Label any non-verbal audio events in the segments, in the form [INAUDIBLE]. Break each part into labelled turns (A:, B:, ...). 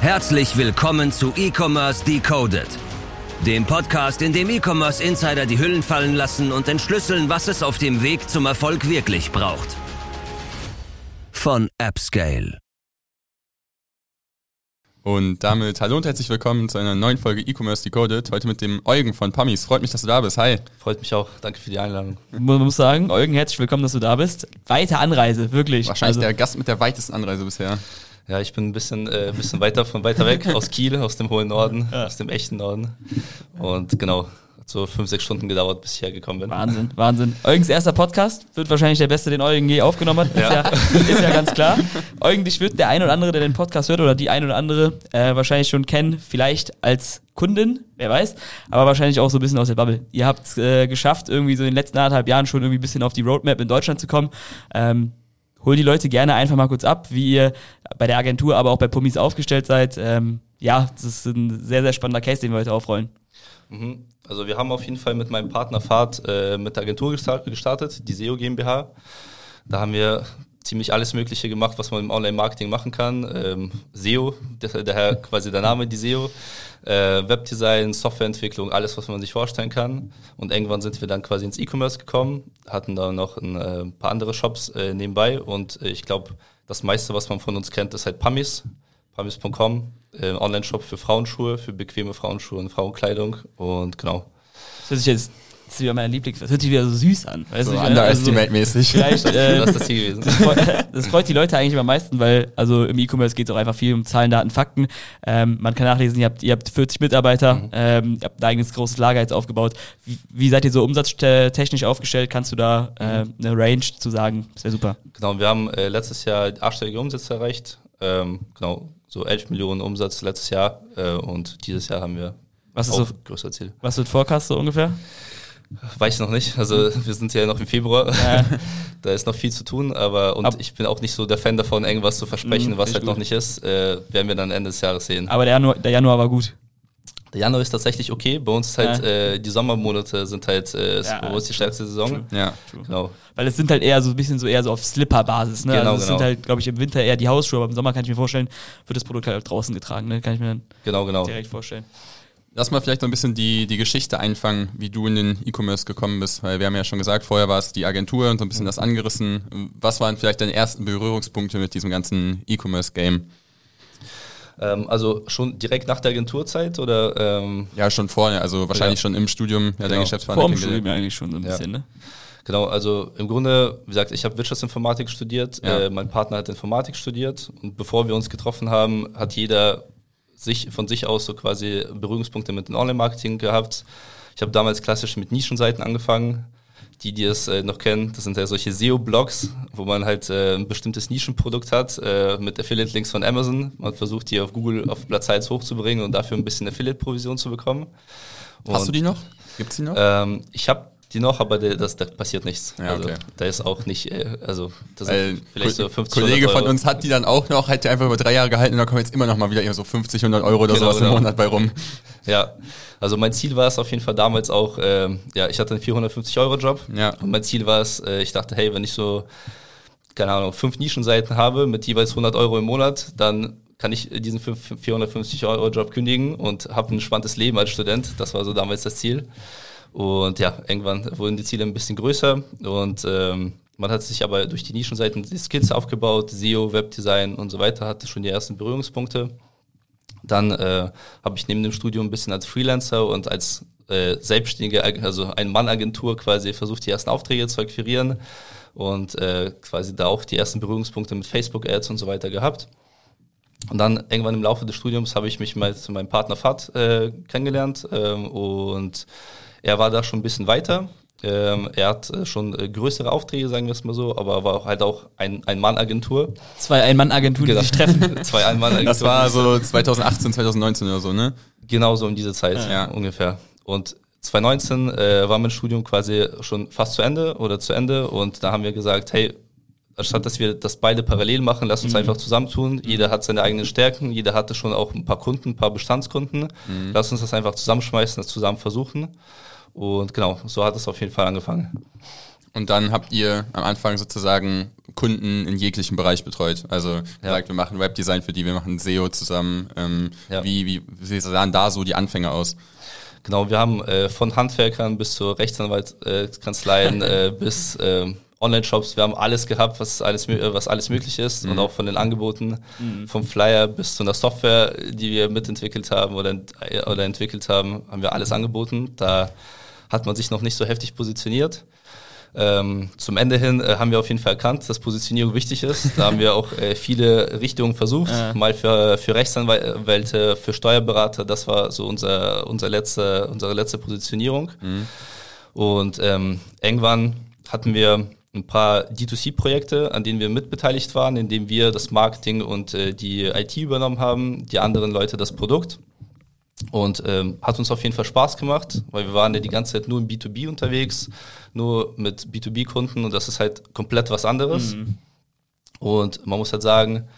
A: Herzlich willkommen zu E-Commerce Decoded, dem Podcast, in dem E-Commerce Insider die Hüllen fallen lassen und entschlüsseln, was es auf dem Weg zum Erfolg wirklich braucht. Von AppScale.
B: Und damit hallo und herzlich willkommen zu einer neuen Folge E-Commerce Decoded. Heute mit dem Eugen von Pummies. Freut mich, dass du da bist. Hi.
C: Freut mich auch. Danke für die Einladung.
D: Man muss sagen, Eugen, herzlich willkommen, dass du da bist. Weite Anreise, wirklich.
B: Wahrscheinlich
D: Also,
B: der Gast mit der weitesten Anreise bisher.
C: Ja, ich bin ein bisschen, äh, ein bisschen weiter von weiter weg, [LAUGHS] aus Kiel, aus dem hohen Norden, aus dem echten Norden. Und genau, hat so fünf, sechs Stunden gedauert, bis ich hergekommen bin.
D: Wahnsinn, Wahnsinn. Eugens erster Podcast wird wahrscheinlich der beste, den Eugen je aufgenommen hat. Ist, ja. ist ja ganz klar. Eugen, dich wird der ein oder andere, der den Podcast hört, oder die ein oder andere äh, wahrscheinlich schon kennen, vielleicht als Kundin, wer weiß, aber wahrscheinlich auch so ein bisschen aus der Bubble. Ihr habt es äh, geschafft, irgendwie so in den letzten anderthalb Jahren schon irgendwie ein bisschen auf die Roadmap in Deutschland zu kommen. Ähm, hol die Leute gerne einfach mal kurz ab, wie ihr bei der Agentur, aber auch bei Pummis aufgestellt seid. Ähm, ja, das ist ein sehr, sehr spannender Case, den wir heute aufrollen.
C: Mhm. Also wir haben auf jeden Fall mit meinem Partner Fahrt äh, mit der Agentur gestart- gestartet, die SEO GmbH. Da haben wir ziemlich alles Mögliche gemacht, was man im Online-Marketing machen kann. Ähm, SEO, daher quasi der Name, die SEO. Äh, Webdesign, Softwareentwicklung, alles, was man sich vorstellen kann. Und irgendwann sind wir dann quasi ins E-Commerce gekommen, hatten da noch ein äh, paar andere Shops äh, nebenbei. Und äh, ich glaube, das meiste, was man von uns kennt, ist halt Pummies. Pummies.com, äh, Online-Shop für Frauenschuhe, für bequeme Frauenschuhe und Frauenkleidung. Und genau.
D: Das hört jetzt, das ist wieder mein Lieblings, das hört sich wieder so süß an. Weißt
B: So
D: du, meine, also
B: underestimate-mäßig.
D: Vielleicht, [LAUGHS] äh,
C: Das ist das Ziel gewesen.
D: das, freut, das freut die Leute eigentlich am meisten, weil also im E-Commerce geht es auch einfach viel um Zahlen, Daten, Fakten. Ähm, man kann nachlesen, ihr habt, ihr habt 40 Mitarbeiter, ähm, ihr habt ein eigenes großes Lager jetzt aufgebaut. Wie, wie seid ihr so umsatztechnisch aufgestellt? Kannst du da äh, eine Range zu sagen? Das wäre super.
C: Genau, wir haben äh, letztes Jahr achtstellige Umsätze erreicht. Ähm, genau, so 11 Millionen Umsatz letztes Jahr. Äh, und dieses Jahr haben wir
D: Was ist so,
C: größere Ziel.
D: was wird Forecast so ungefähr?
C: Weiß ich noch nicht. Also wir sind ja noch im Februar.
D: Ja. [LAUGHS]
C: da ist noch viel zu tun, aber und
D: Ab-
C: ich bin auch nicht so der Fan davon, irgendwas zu versprechen,
D: Mhm,
C: was halt
D: ich
C: noch
D: gut.
C: nicht ist. Äh, werden wir dann Ende des Jahres sehen.
D: Aber der Januar, der Januar war gut.
C: Der Januar ist tatsächlich okay. Bei uns ist halt äh, die Sommermonate sind halt äh, ist
D: Ja,
C: bei uns die stärkste Saison.
B: Ja.
C: Genau.
D: Weil es sind halt eher so ein bisschen so eher so auf Slipper-Basis. Ne?
C: Genau,
D: also es
C: genau.
D: sind halt, glaube ich, im Winter eher die Hausschuhe, aber im Sommer kann ich mir vorstellen, wird das Produkt halt draußen getragen. Ne? Kann ich mir dann
C: Genau, genau.
D: direkt vorstellen.
B: Lass mal vielleicht noch ein bisschen die, die Geschichte einfangen, wie du in den E-Commerce gekommen bist, weil wir haben ja schon gesagt, vorher war es die Agentur und so ein bisschen das angerissen. Was waren vielleicht deine ersten Berührungspunkte mit diesem ganzen E-Commerce-Game?
C: Ähm, also schon direkt nach der Agenturzeit oder ähm,
B: Ja, schon vorher, also wahrscheinlich
C: Ja.
B: schon im Studium, ja, dein
C: Genau.
B: Geschäftspartner
D: Vor dem. Studium ja eigentlich schon so ein
C: Ja.
D: bisschen, ne?
C: Genau, also im Grunde, wie gesagt, ich habe Wirtschaftsinformatik studiert,
B: Ja.
C: äh, mein Partner hat Informatik studiert und bevor wir uns getroffen haben, hat jeder sich von sich aus so quasi Berührungspunkte mit dem Online-Marketing gehabt. Ich habe damals klassisch mit Nischenseiten angefangen. Die, die es äh, noch kennen, das sind ja solche SEO-Blogs, wo man halt äh, ein bestimmtes Nischenprodukt hat äh, mit Affiliate-Links von Amazon. Man versucht die auf Google auf Platz 1 hochzubringen und dafür ein bisschen Affiliate-Provision zu bekommen.
B: Hast du
C: Und-
B: die noch? Gibt's die noch?
C: ähm, ich habe die noch, aber der, das, da passiert nichts.
B: Ja,
C: also,
B: okay.
C: da ist auch nicht, äh, also das
B: Weil
C: sind vielleicht so
B: Ko-
C: 50
B: Kollege
C: 100
B: von uns hat die dann auch noch, hat die einfach über drei Jahre gehalten und da kommen jetzt immer noch mal wieder so 50, 100 Euro oder
C: Genau,
B: sowas im
C: genau.
B: Monat bei rum.
C: Ja, also mein Ziel war es auf jeden Fall damals auch, ähm, ja, ich hatte einen 450 Euro Job
B: Ja.
C: und mein Ziel war es, äh, ich dachte, hey, wenn ich so, keine Ahnung, fünf Nischenseiten habe mit jeweils 100 Euro im Monat, dann kann ich diesen fünf- 450 Euro Job kündigen und habe ein spannendes Leben als Student. Das war so damals das Ziel. Und ja, irgendwann wurden die Ziele ein bisschen größer und ähm, man hat sich aber durch die Nischenseiten die Skills aufgebaut, SEO, Webdesign und so weiter, hatte schon die ersten Berührungspunkte. Dann äh, habe ich neben dem Studium ein bisschen als Freelancer und als äh, selbstständige, also ein Mann-Agentur quasi versucht, die ersten Aufträge zu akquirieren und äh, quasi da auch die ersten Berührungspunkte mit Facebook-Ads und so weiter gehabt. Und dann irgendwann im Laufe des Studiums habe ich mich mal zu meinem Partner Fat äh, kennengelernt ähm, und er war da schon ein bisschen weiter. Ähm, er hat äh, schon äh, größere Aufträge, sagen wir es mal so, aber war auch halt auch ein, ein Mann-Agentur.
D: Zwei Ein-Mann-Agenturen, die sich treffen. [LAUGHS]
C: Zwei Ein-Mann-Agenturen.
B: Das war so 2018, 2019 oder so, ne?
C: Genauso um diese Zeit
B: Ja.
C: ungefähr. Und 2019 äh, war mein Studium quasi schon fast zu Ende oder zu Ende und da haben wir gesagt, hey, anstatt dass wir das beide parallel machen, lass uns einfach zusammentun. Jeder hat seine eigenen Stärken, jeder hatte schon auch ein paar Kunden, ein paar Bestandskunden. Lass uns das einfach zusammenschmeißen, das zusammen versuchen. Und genau, so hat es auf jeden Fall angefangen.
B: Und dann habt ihr am Anfang sozusagen Kunden in jeglichen Bereich betreut. Also ja. gesagt, wir machen Webdesign für die, wir machen SEO zusammen. Ähm, ja. wie, wie, wie sahen da so die Anfänge aus?
C: Genau, wir haben äh, von Handwerkern bis zur Rechtsanwaltskanzleien [LAUGHS] äh, bis äh, Online-Shops, wir haben alles gehabt, was alles, was alles möglich ist mhm. und auch von den Angeboten, mhm. vom Flyer bis zu einer Software, die wir mitentwickelt haben oder, oder entwickelt haben, haben wir alles angeboten. Da hat man sich noch nicht so heftig positioniert. Ähm, zum Ende hin äh, haben wir auf jeden Fall erkannt, dass Positionierung wichtig ist. Da haben wir auch äh, viele Richtungen versucht. Ja. Mal für, für Rechtsanwälte, für Steuerberater. Das war so unser, unser letzte, unsere letzte Positionierung. Mhm. Und ähm, irgendwann hatten wir ein paar D2C-Projekte, an denen wir mitbeteiligt waren, indem wir das Marketing und äh, die IT übernommen haben, die anderen Leute das Produkt. Und ähm, hat uns auf jeden Fall Spaß gemacht, weil wir waren ja die ganze Zeit nur im B2B unterwegs, nur mit B2B-Kunden und das ist halt komplett was anderes. Mhm. Und man muss halt sagen,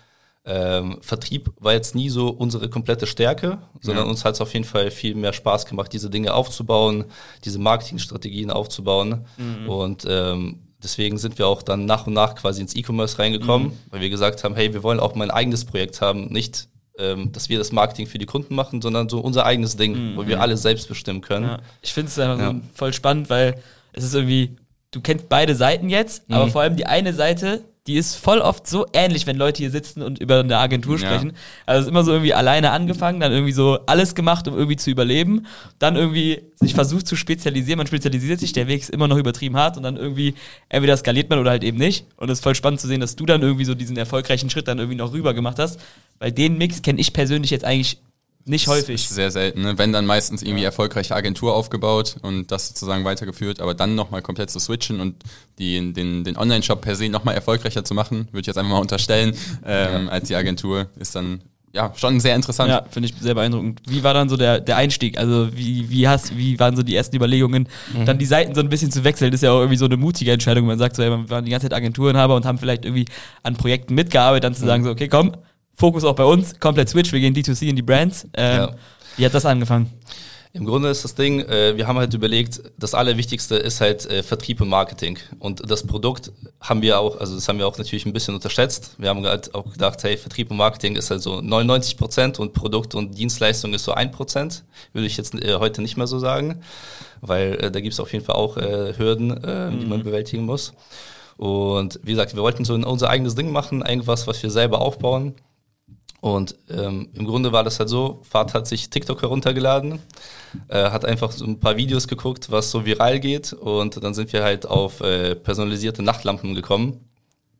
C: ähm, Vertrieb war jetzt nie so unsere komplette Stärke, sondern ja. uns hat es auf jeden Fall viel mehr Spaß gemacht, diese Dinge aufzubauen, diese Marketingstrategien aufzubauen. Mhm. Und ähm, deswegen sind wir auch dann nach und nach quasi ins E-Commerce reingekommen, mhm. weil wir gesagt haben, hey, wir wollen auch mal ein eigenes Projekt haben, nicht ähm, dass wir das Marketing für die Kunden machen, sondern so unser eigenes Ding, mhm. wo wir alles selbst bestimmen können. Ja.
D: Ich finde es einfach ja. so voll spannend, weil es ist irgendwie, du kennst beide Seiten jetzt, mhm. aber vor allem die eine Seite, die ist voll oft so ähnlich, wenn Leute hier sitzen und über eine Agentur sprechen. Ja. Also es ist immer so irgendwie alleine angefangen, dann irgendwie so alles gemacht, um irgendwie zu überleben, dann irgendwie sich versucht zu spezialisieren, man spezialisiert sich, der Weg ist immer noch übertrieben hart und dann irgendwie entweder skaliert man oder halt eben nicht. Und es ist voll spannend zu sehen, dass du dann irgendwie so diesen erfolgreichen Schritt dann irgendwie noch rüber gemacht hast, weil den Mix kenne ich persönlich jetzt eigentlich nicht häufig.
B: Ist sehr selten. Ne? Wenn dann meistens irgendwie erfolgreiche Agentur aufgebaut und das sozusagen weitergeführt, aber dann nochmal komplett zu switchen und die, den, den Online-Shop per se nochmal erfolgreicher zu machen, würde ich jetzt einfach mal unterstellen, ähm, ja. als die Agentur, ist dann ja schon sehr interessant. Ja,
D: finde ich sehr beeindruckend. Wie war dann so der, der Einstieg? Also wie, wie hast, wie waren so die ersten Überlegungen, mhm. dann die Seiten so ein bisschen zu wechseln? Das ist ja auch irgendwie so eine mutige Entscheidung. Man sagt so, ja, wir waren die ganze Zeit Agenturenhaber und haben vielleicht irgendwie an Projekten mitgearbeitet, dann zu mhm. sagen so, okay, komm, Fokus auch bei uns, komplett Switch, wir gehen D2C in die Brands. Ähm, ja. Wie hat das angefangen?
C: Im Grunde ist das Ding, äh, wir haben halt überlegt, das Allerwichtigste ist halt äh, Vertrieb und Marketing. Und das Produkt haben wir auch, also das haben wir auch natürlich ein bisschen unterschätzt. Wir haben halt auch gedacht, hey, Vertrieb und Marketing ist halt so 99 Prozent und Produkt und Dienstleistung ist so ein Prozent. Würde ich jetzt äh, heute nicht mehr so sagen, weil da gibt es auf jeden Fall auch Hürden, mhm. die man mhm. bewältigen muss. Und wie gesagt, wir wollten so unser eigenes Ding machen, irgendwas, was wir selber aufbauen. Und ähm, im Grunde war das halt so, Fahrt hat sich TikTok heruntergeladen, äh, hat einfach so ein paar Videos geguckt, was so viral geht und dann sind wir halt auf äh, personalisierte Nachtlampen gekommen.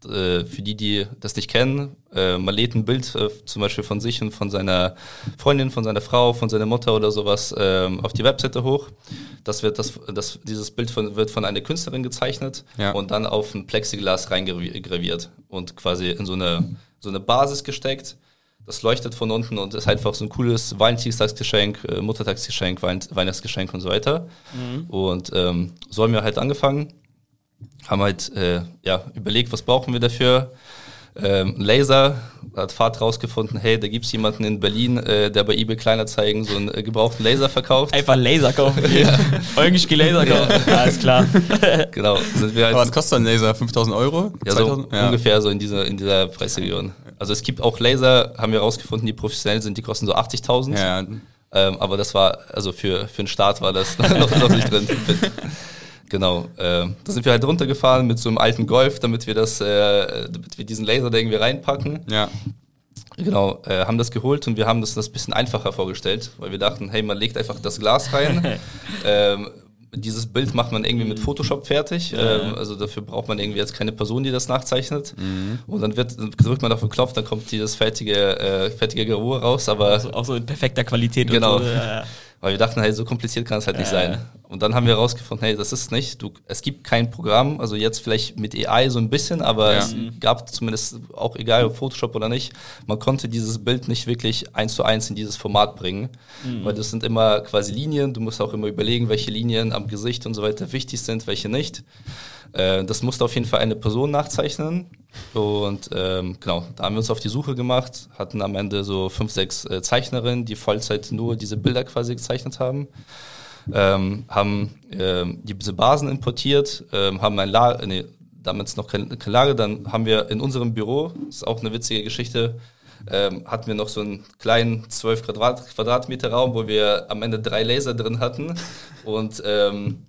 C: Äh, für die, die das nicht kennen, äh, man lädt ein Bild äh, zum Beispiel von sich und von seiner Freundin, von seiner Frau, von seiner Mutter oder sowas äh, auf die Webseite hoch. Das wird das, das dieses Bild von, wird von einer Künstlerin gezeichnet ja. und dann auf ein Plexiglas reingraviert und quasi in so eine so eine Basis gesteckt das leuchtet von unten und ist einfach so ein cooles Valentinstagsgeschenk, äh, Muttertagsgeschenk, Wein Weihnachtsgeschenk und so weiter. Mhm. Und ähm, so haben wir halt angefangen, haben halt äh, ja, überlegt, was brauchen wir dafür. Ähm, Laser, hat Fahrt rausgefunden, hey, da gibt es jemanden in Berlin, äh, der bei eBay Kleinerzeigen so einen äh, gebrauchten Laser verkauft.
D: Einfach Laser kaufen. [LAUGHS] ja. Eigentlich Laser kaufen. Ja. Alles klar. [LAUGHS]
B: genau. Sind wir halt Aber was kostet ein Laser? 5000 Euro?
C: Ja, so ja. ungefähr so in dieser, in dieser Preisregion. Also es gibt auch Laser, haben wir rausgefunden, die professionell sind, die kosten so 80.000. Ja. Ähm, aber das war, also für, für einen Start war das [LAUGHS] noch, noch nicht drin. Genau, äh, da sind wir halt runtergefahren mit so einem alten Golf, damit wir das, äh, damit wir diesen Laser da irgendwie reinpacken. Ja. Genau, äh, haben das geholt und wir haben das das bisschen einfacher vorgestellt, weil wir dachten, hey, man legt einfach das Glas rein, [LAUGHS] ähm, dieses Bild macht man irgendwie mit Photoshop fertig. Ja. Ähm, also dafür braucht man irgendwie jetzt keine Person, die das nachzeichnet. Mhm. Und dann wird dann drückt man auf den Knopf, dann kommt dieses fertige, äh, fertige Geruch raus. Aber
D: also auch so in perfekter Qualität.
C: Genau.
D: So,
C: ja. Weil wir dachten, hey, so kompliziert kann es halt nicht sein. Und dann haben wir herausgefunden, hey, das ist nicht, du, es gibt kein Programm, also jetzt vielleicht mit AI so ein bisschen, aber ja. es gab zumindest auch egal ob Photoshop oder nicht, man konnte dieses Bild nicht wirklich eins zu eins in dieses Format bringen, mhm. weil das sind immer quasi Linien, du musst auch immer überlegen, welche Linien am Gesicht und so weiter wichtig sind, welche nicht. Äh, das musste auf jeden Fall eine Person nachzeichnen. Und ähm, genau, da haben wir uns auf die Suche gemacht, hatten am Ende so fünf, sechs äh, Zeichnerinnen, die Vollzeit nur diese Bilder quasi gezeichnet haben. ähm, haben ähm, diese Basen importiert, ähm, haben ein Lager, nee, damals noch kein, kein Lager, dann haben wir in unserem Büro, das ist auch eine witzige Geschichte, ähm, hatten wir noch so einen kleinen 12 Quadrat, Quadratmeter Raum, wo wir am Ende drei Laser drin hatten und ähm,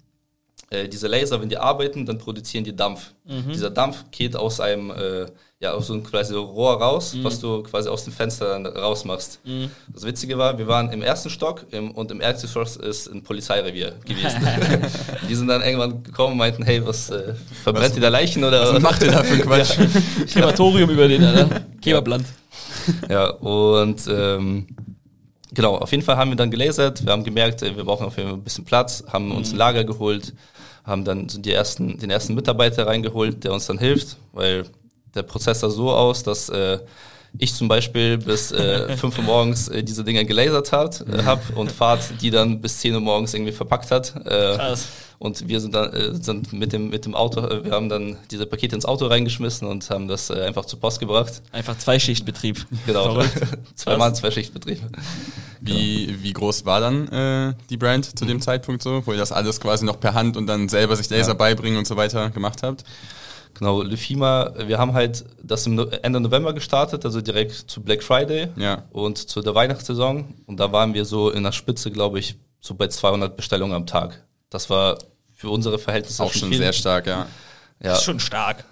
C: äh, diese Laser, wenn die arbeiten, dann produzieren die Dampf. Mhm. Dieser Dampf geht aus einem, äh, ja, aus so einem quasi Rohr raus, mhm. was du quasi aus dem Fenster rausmachst. Mhm. Das Witzige war, wir waren im ersten Stock im, und im Erdgeschoss ist ein Polizeirevier gewesen. [LAUGHS] [LAUGHS] die sind dann irgendwann gekommen und meinten, hey, was, äh, verbrennt was, ihr da Leichen oder?
B: Was macht ihr da für [LAUGHS] Quatsch? ja.
D: Krematorium über den, oder? Kebabland.
C: Ja, und ähm, genau, auf jeden Fall haben wir dann gelasert, wir haben gemerkt, wir brauchen auf jeden Fall ein bisschen Platz, haben uns ein Lager geholt, haben dann die ersten, den ersten Mitarbeiter reingeholt, der uns dann hilft, weil der Prozess sah so aus, dass äh, ich zum Beispiel bis äh, [LAUGHS] 5 Uhr morgens äh, diese Dinger gelasert hat, äh, hab und Fahrt die dann bis 10 Uhr morgens irgendwie verpackt hat. Äh, Krass. Und wir sind dann äh, sind mit dem mit dem Auto, äh, wir haben dann diese Pakete ins Auto reingeschmissen und haben das äh, einfach zur Post gebracht.
D: Einfach Zweischichtbetrieb.
C: Genau. [LAUGHS] Zweimal Zweischichtbetrieb.
B: Wie, wie groß war dann äh, die Brand zu dem mhm. Zeitpunkt so, wo ihr das alles quasi noch per Hand und dann selber sich Laser ja. beibringen und so weiter gemacht habt?
C: Genau, Lefima, wir haben halt das im Ende November gestartet, also direkt zu Black Friday
B: ja.
C: und zu der Weihnachtssaison. Und da waren wir so in der Spitze, glaube ich, so bei 200 Bestellungen am Tag. Das war für unsere Verhältnisse
B: auch schon viel. sehr stark, ja.
D: ja. Das ist schon stark.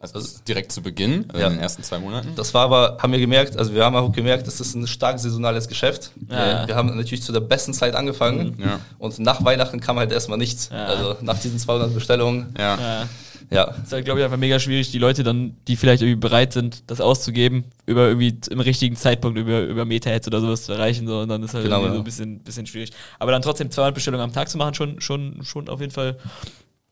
B: Also direkt zu Beginn, ja. in den ersten zwei Monaten?
C: Das war aber, haben wir gemerkt, also wir haben auch gemerkt, das ist ein stark saisonales Geschäft. Ja. Wir haben natürlich zu der besten Zeit angefangen mhm. ja. und nach Weihnachten kam halt erstmal nichts. Also nach diesen 200 Bestellungen.
B: Ja.
C: Ja.
D: Es ist halt, glaube ich, einfach mega schwierig, die Leute dann, die vielleicht irgendwie bereit sind, das auszugeben, über irgendwie im richtigen Zeitpunkt über, über Meta-Heads oder sowas zu erreichen. So, und dann ist halt genau, irgendwie ja. so ein bisschen, bisschen schwierig. Aber dann trotzdem 200 Bestellungen am Tag zu machen, schon, schon, schon auf jeden Fall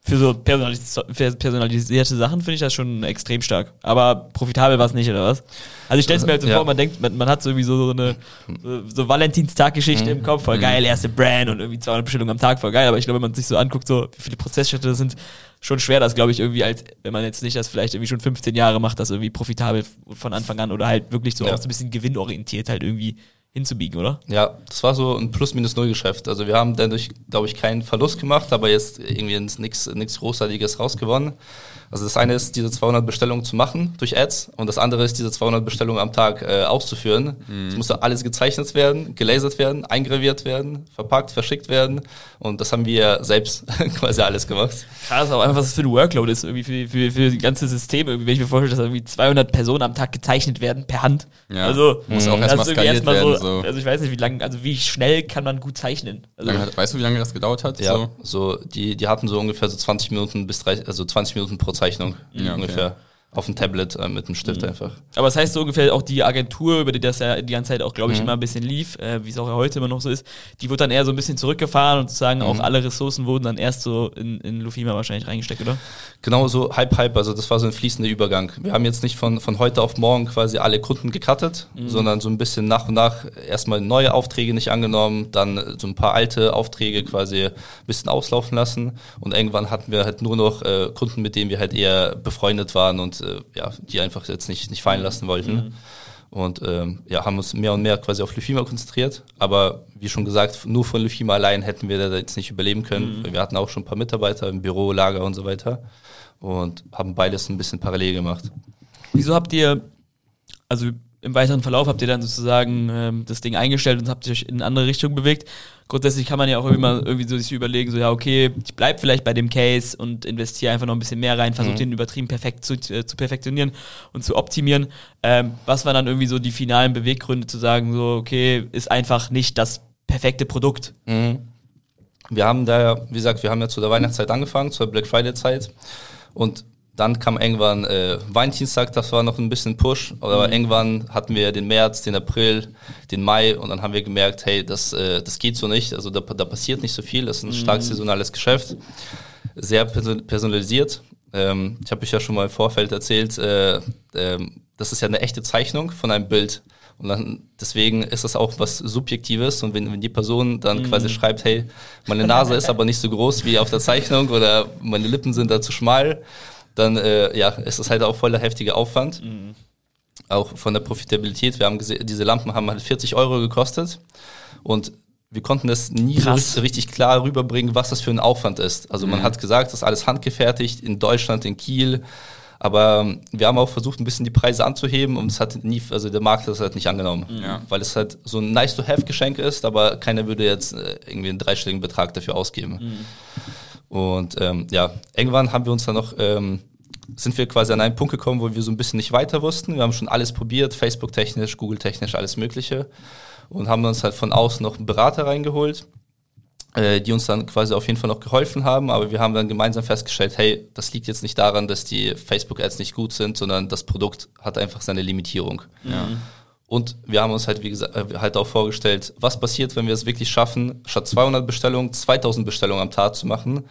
D: für so personalis personalisierte Sachen finde ich das schon extrem stark. Aber profitabel war es nicht, oder was? Also ich stelle es mir halt so ja. vor, man denkt, man, man hat so irgendwie so, so eine so, so Valentinstag-Geschichte mhm. im Kopf, voll geil, erste Brand und irgendwie 200 Bestellungen am Tag, voll geil. Aber ich glaube, wenn man sich so anguckt, so wie viele Prozessschritte das sind, schon schwer, das glaube ich irgendwie als, wenn man jetzt nicht das vielleicht irgendwie schon 15 Jahre macht, das irgendwie profitabel von Anfang an oder halt wirklich so ja. auch so ein bisschen gewinnorientiert halt irgendwie hinzubiegen, oder?
C: Ja, das war so ein Plus-Minus-Null-Geschäft. Also wir haben dadurch, glaube ich, keinen Verlust gemacht, aber jetzt irgendwie nichts Großartiges rausgewonnen. Also das eine ist, diese 200 Bestellungen zu machen durch Ads und das andere ist, diese 200 Bestellungen am Tag äh, auszuführen. Mhm. Es musste alles gezeichnet werden, gelasert werden, eingraviert werden, verpackt, verschickt werden und das haben wir selbst [LAUGHS] quasi alles gemacht.
D: Krass, auch einfach, was das für ein Workload ist, irgendwie für, für, für die ganze Systeme. Wenn ich mir vorstelle, dass irgendwie 200 Personen am Tag gezeichnet werden per Hand.
B: Ja. Also, muss auch erstmal skaliert erst werden.
D: So, so, Also ich weiß nicht, wie lange, also wie schnell kann man gut zeichnen? Also,
B: weißt du, wie lange das gedauert hat?
C: Ja, so, so die, die hatten so ungefähr so 20 Minuten bis 30, also 20 Minuten pro Zeichnung ja, ungefähr. Auf dem Tablet äh, mit dem Stift mhm. einfach.
D: Aber das heißt so ungefähr auch die Agentur, über die das ja die ganze Zeit auch, glaube ich, mhm. immer ein bisschen lief, äh, wie es auch heute immer noch so ist, die wurde dann eher so ein bisschen zurückgefahren und sozusagen mhm. auch alle Ressourcen wurden dann erst so in, in Lufima wahrscheinlich reingesteckt, oder?
C: Genau so, Hype, Hype, also das war so ein fließender Übergang. Wir haben jetzt nicht von, von heute auf morgen quasi alle Kunden gecuttet, mhm. sondern so ein bisschen nach und nach erstmal neue Aufträge nicht angenommen, dann so ein paar alte Aufträge quasi ein bisschen auslaufen lassen und irgendwann hatten wir halt nur noch äh, Kunden, mit denen wir halt eher befreundet waren und äh, ja, die einfach jetzt nicht, nicht fallen lassen wollten. Mhm. Und ähm, ja, haben uns mehr und mehr quasi auf Lufima konzentriert. Aber wie schon gesagt, nur von Lufima allein hätten wir da jetzt nicht überleben können. Mhm. Wir hatten auch schon ein paar Mitarbeiter im Büro, Lager und so weiter. Und haben beides ein bisschen parallel gemacht.
D: Wieso habt ihr, also im weiteren Verlauf habt ihr dann sozusagen ähm, das Ding eingestellt und habt euch in eine andere Richtung bewegt. Grundsätzlich kann man ja auch immer irgendwie so sich überlegen, so ja, okay, ich bleib vielleicht bei dem Case und investiere einfach noch ein bisschen mehr rein, versuche mhm. den übertrieben perfekt zu, äh, zu perfektionieren und zu optimieren. Ähm, was waren dann irgendwie so die finalen Beweggründe zu sagen, so, okay, ist einfach nicht das perfekte Produkt?
C: Mhm. Wir haben da, wie gesagt, wir haben ja zu der Weihnachtszeit angefangen, zur Black Friday Zeit und dann kam irgendwann äh, Valentinstag, das war noch ein bisschen Push. Aber mhm. irgendwann hatten wir den März, den April, den Mai und dann haben wir gemerkt, hey, das, äh, das geht so nicht. Also da, da passiert nicht so viel. Das ist ein mhm. stark saisonales Geschäft. Sehr personalisiert. Ähm, ich habe euch ja schon mal im Vorfeld erzählt, äh, äh, das ist ja eine echte Zeichnung von einem Bild. Und dann, deswegen ist das auch was Subjektives. Und wenn, wenn die Person dann mhm. quasi schreibt, hey, meine Nase ist [LAUGHS] aber nicht so groß wie auf der Zeichnung oder meine Lippen sind da zu schmal, dann äh, ja, ist es halt auch voller heftiger Aufwand. Mhm. Auch von der Profitabilität. Wir haben gesehen, diese Lampen haben halt 40 Euro gekostet und wir konnten es nie so
D: Krass.
C: richtig, richtig klar rüberbringen, was das für ein Aufwand ist. Also man hat gesagt, das ist alles handgefertigt in Deutschland, in Kiel. Aber ähm, wir haben auch versucht, ein bisschen die Preise anzuheben und es hat nie, also der Markt hat es halt nicht angenommen.
B: Ja.
C: Weil es halt so ein nice-to-have-Geschenk ist, aber keiner würde jetzt äh, irgendwie einen dreistelligen Betrag dafür ausgeben. Und ähm, ja, irgendwann haben wir uns dann noch, ähm, sind wir quasi an einen Punkt gekommen, wo wir so ein bisschen nicht weiter wussten. Wir haben schon alles probiert, Facebook-technisch, Google-technisch, alles Mögliche. Und haben uns halt von außen noch einen Berater reingeholt, äh, die uns dann quasi auf jeden Fall noch geholfen haben. Aber wir haben dann gemeinsam festgestellt, hey, das liegt jetzt nicht daran, dass die Facebook-Ads nicht gut sind, sondern das Produkt hat einfach seine Limitierung. Und wir haben uns halt, wie gesagt, äh, halt auch vorgestellt, was passiert, wenn wir es wirklich schaffen, statt 200 Bestellungen 2000 Bestellungen am Tag zu machen.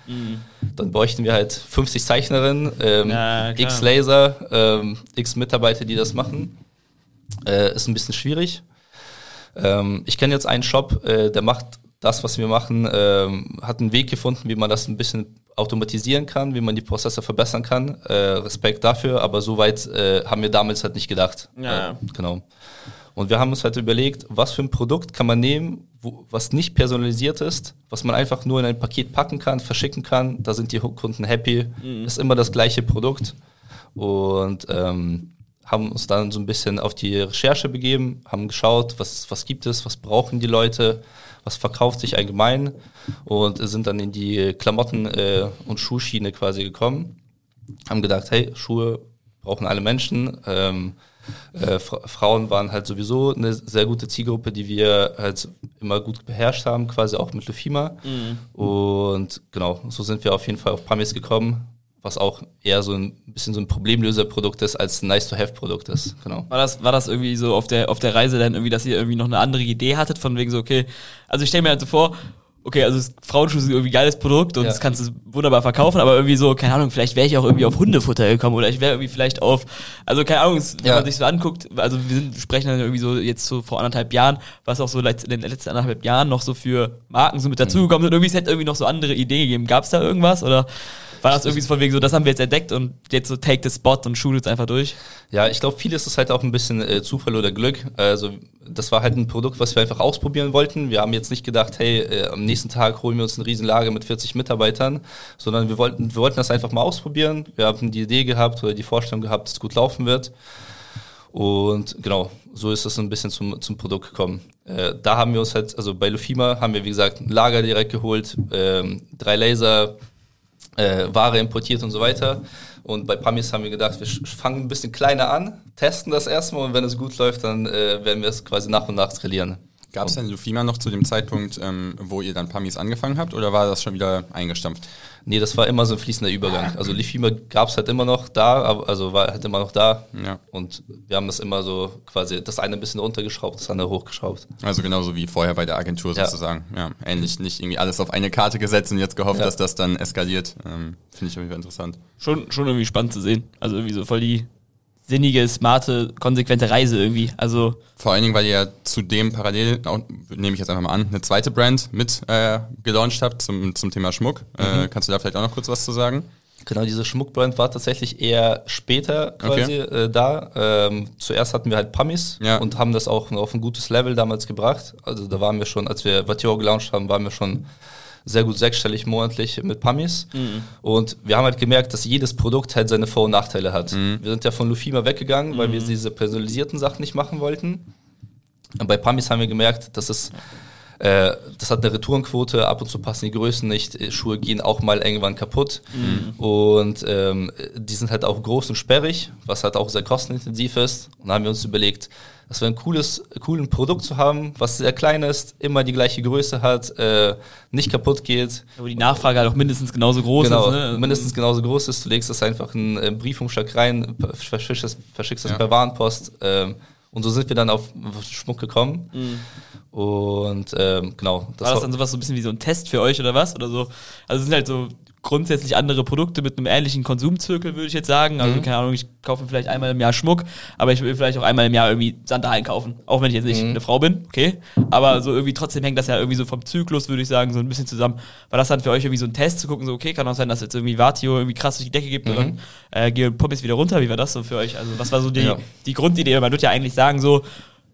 C: Dann bräuchten wir halt 50 Zeichnerinnen, ähm,
D: Ja,
C: x Laser, ähm, x Mitarbeiter, die das machen. Äh, ist ein bisschen schwierig. Ähm, ich kenne jetzt einen Shop, äh, der macht das, was wir machen, ähm, hat einen Weg gefunden, wie man das ein bisschen automatisieren kann, wie man die Prozesse verbessern kann. Äh, Respekt dafür, aber soweit äh, haben wir damals halt nicht gedacht.
D: Ja.
C: Äh, genau. Und wir haben uns halt überlegt, was für ein Produkt kann man nehmen, wo, was nicht personalisiert ist, was man einfach nur in ein Paket packen kann, verschicken kann. Da sind die Kunden happy. Ist immer das gleiche Produkt. Und ähm, haben uns dann so ein bisschen auf die Recherche begeben, haben geschaut, was, was gibt es, was brauchen die Leute, was verkauft sich allgemein und sind dann in die Klamotten- äh, und Schuhschiene quasi gekommen. Haben gedacht, hey, Schuhe brauchen alle Menschen. Ähm, äh, Fra Frauen waren halt sowieso eine sehr gute Zielgruppe, die wir halt immer gut beherrscht haben, quasi auch mit Lefima. Und genau, so sind wir auf jeden Fall auf Pamis gekommen, was auch eher so ein bisschen so ein Problemlöserprodukt ist, als ein Nice-to-Have-Produkt ist. Genau.
D: War das, war das irgendwie so auf der, auf der Reise dann irgendwie, dass ihr irgendwie noch eine andere Idee hattet, von wegen so, okay, also ich stelle mir halt so vor, okay, also Frauenschuhe sind irgendwie ein geiles Produkt und
C: Ja.
D: das kannst du wunderbar verkaufen, aber irgendwie so, keine Ahnung, vielleicht wäre ich auch irgendwie auf Hundefutter gekommen oder ich wäre irgendwie vielleicht auf, also keine Ahnung, wenn
C: Ja.
D: man sich so anguckt, also wir sind, sprechen dann irgendwie so jetzt so vor anderthalb Jahren, was auch so in den letzten anderthalb Jahren noch so für Marken so mit dazugekommen sind, irgendwie es hätte irgendwie noch so andere Ideen gegeben. Gab es da irgendwas oder war das irgendwie so von wegen so, das haben wir jetzt entdeckt und jetzt so take the spot und shoot jetzt einfach durch?
C: Ja, ich glaube, vieles ist halt auch ein bisschen äh, Zufall oder Glück. Also das war halt ein Produkt, was wir einfach ausprobieren wollten. Wir haben jetzt nicht gedacht, hey, äh, am nächsten Tag holen wir uns ein Riesenlager mit 40 Mitarbeitern, sondern wir wollten, wir wollten das einfach mal ausprobieren. Wir haben die Idee gehabt oder die Vorstellung gehabt, dass es gut laufen wird. Und genau, so ist es ein bisschen zum, zum Produkt gekommen. Äh, da haben wir uns halt, also bei Lufima haben wir, wie gesagt, ein Lager direkt geholt, ähm, drei Laser, äh, Ware importiert und so weiter. Und bei Pamis haben wir gedacht, wir fangen ein bisschen kleiner an, testen das erstmal und wenn es gut läuft, dann äh, werden wir es quasi nach und nach skalieren.
B: Gab es denn Lufima noch zu dem Zeitpunkt, ähm, wo ihr dann Pamis angefangen habt oder war das schon wieder eingestampft?
C: Nee, das war immer so ein fließender Übergang. Also Lifima gab es halt immer noch da, aber- also war halt immer noch da.
B: Ja.
C: Und wir haben das immer so quasi das eine ein bisschen runtergeschraubt, das andere hochgeschraubt.
B: Also genauso wie vorher bei der Agentur
C: Ja.
B: sozusagen. Ja, ähnlich nicht irgendwie alles auf eine Karte gesetzt und jetzt gehofft,
C: Ja.
B: dass das dann eskaliert. Ähm, Finde ich auf jeden Fall interessant.
D: schon, schon irgendwie spannend zu sehen. Also irgendwie so voll die sinnige, smarte, konsequente Reise irgendwie. Also
B: Vor allen Dingen, weil ihr ja zudem parallel, auch, nehme ich jetzt einfach mal an, eine zweite Brand mit äh, gelauncht habt zum, zum Thema Schmuck. Äh, kannst du da vielleicht auch noch kurz was zu sagen?
C: Genau, diese Schmuckbrand war tatsächlich eher später quasi äh, da. Ähm, zuerst hatten wir halt Pummies
B: Ja.
C: und haben das auch auf ein gutes Level damals gebracht. Also da waren wir schon, als wir Vatio gelauncht haben, waren wir schon sehr gut sechsstellig monatlich mit Pummies. Und wir haben halt gemerkt, dass jedes Produkt halt seine Vor- und Nachteile hat. Wir sind ja von Lufima weggegangen, weil wir diese personalisierten Sachen nicht machen wollten. Und bei Pummies haben wir gemerkt, dass es äh, das hat eine Retourenquote, ab und zu passen die Größen nicht, äh, Schuhe gehen auch mal irgendwann kaputt und ähm, die sind halt auch groß und sperrig, was halt auch sehr kostenintensiv ist. Und da haben wir uns überlegt, das wäre ein cooles, cooles Produkt zu haben, was sehr klein ist, immer die gleiche Größe hat, äh, nicht kaputt geht.
D: wo die Nachfrage halt auch mindestens genauso groß
C: Genau,
D: ist. Ne?
C: mindestens genauso groß ist. Du legst das einfach in einen äh, Briefumschlag rein, verschickst es, verschickst es
B: Ja.
C: per Warenpost. Ähm, und so sind wir dann auf, auf Schmuck gekommen. Und ähm, genau,
D: War das dann sowas so ein bisschen wie so ein Test für euch oder was? Oder so? Also es sind halt so grundsätzlich andere Produkte mit einem ähnlichen Konsumzirkel, würde ich jetzt sagen. Also keine Ahnung, ich kaufe vielleicht einmal im Jahr Schmuck, aber ich will vielleicht auch einmal im Jahr irgendwie Sandalen kaufen. Auch wenn ich jetzt nicht eine Frau bin, okay. Aber so irgendwie trotzdem hängt das ja irgendwie so vom Zyklus, würde ich sagen, so ein bisschen zusammen. War das dann für euch irgendwie so ein Test zu gucken, so okay, kann auch sein, dass jetzt irgendwie Vatio irgendwie krass durch die Decke gibt und dann äh, gehen Pommes wieder runter. Wie war das so für euch? Also was war so die,
C: Ja.
D: die Grundidee? Man würde ja eigentlich sagen so,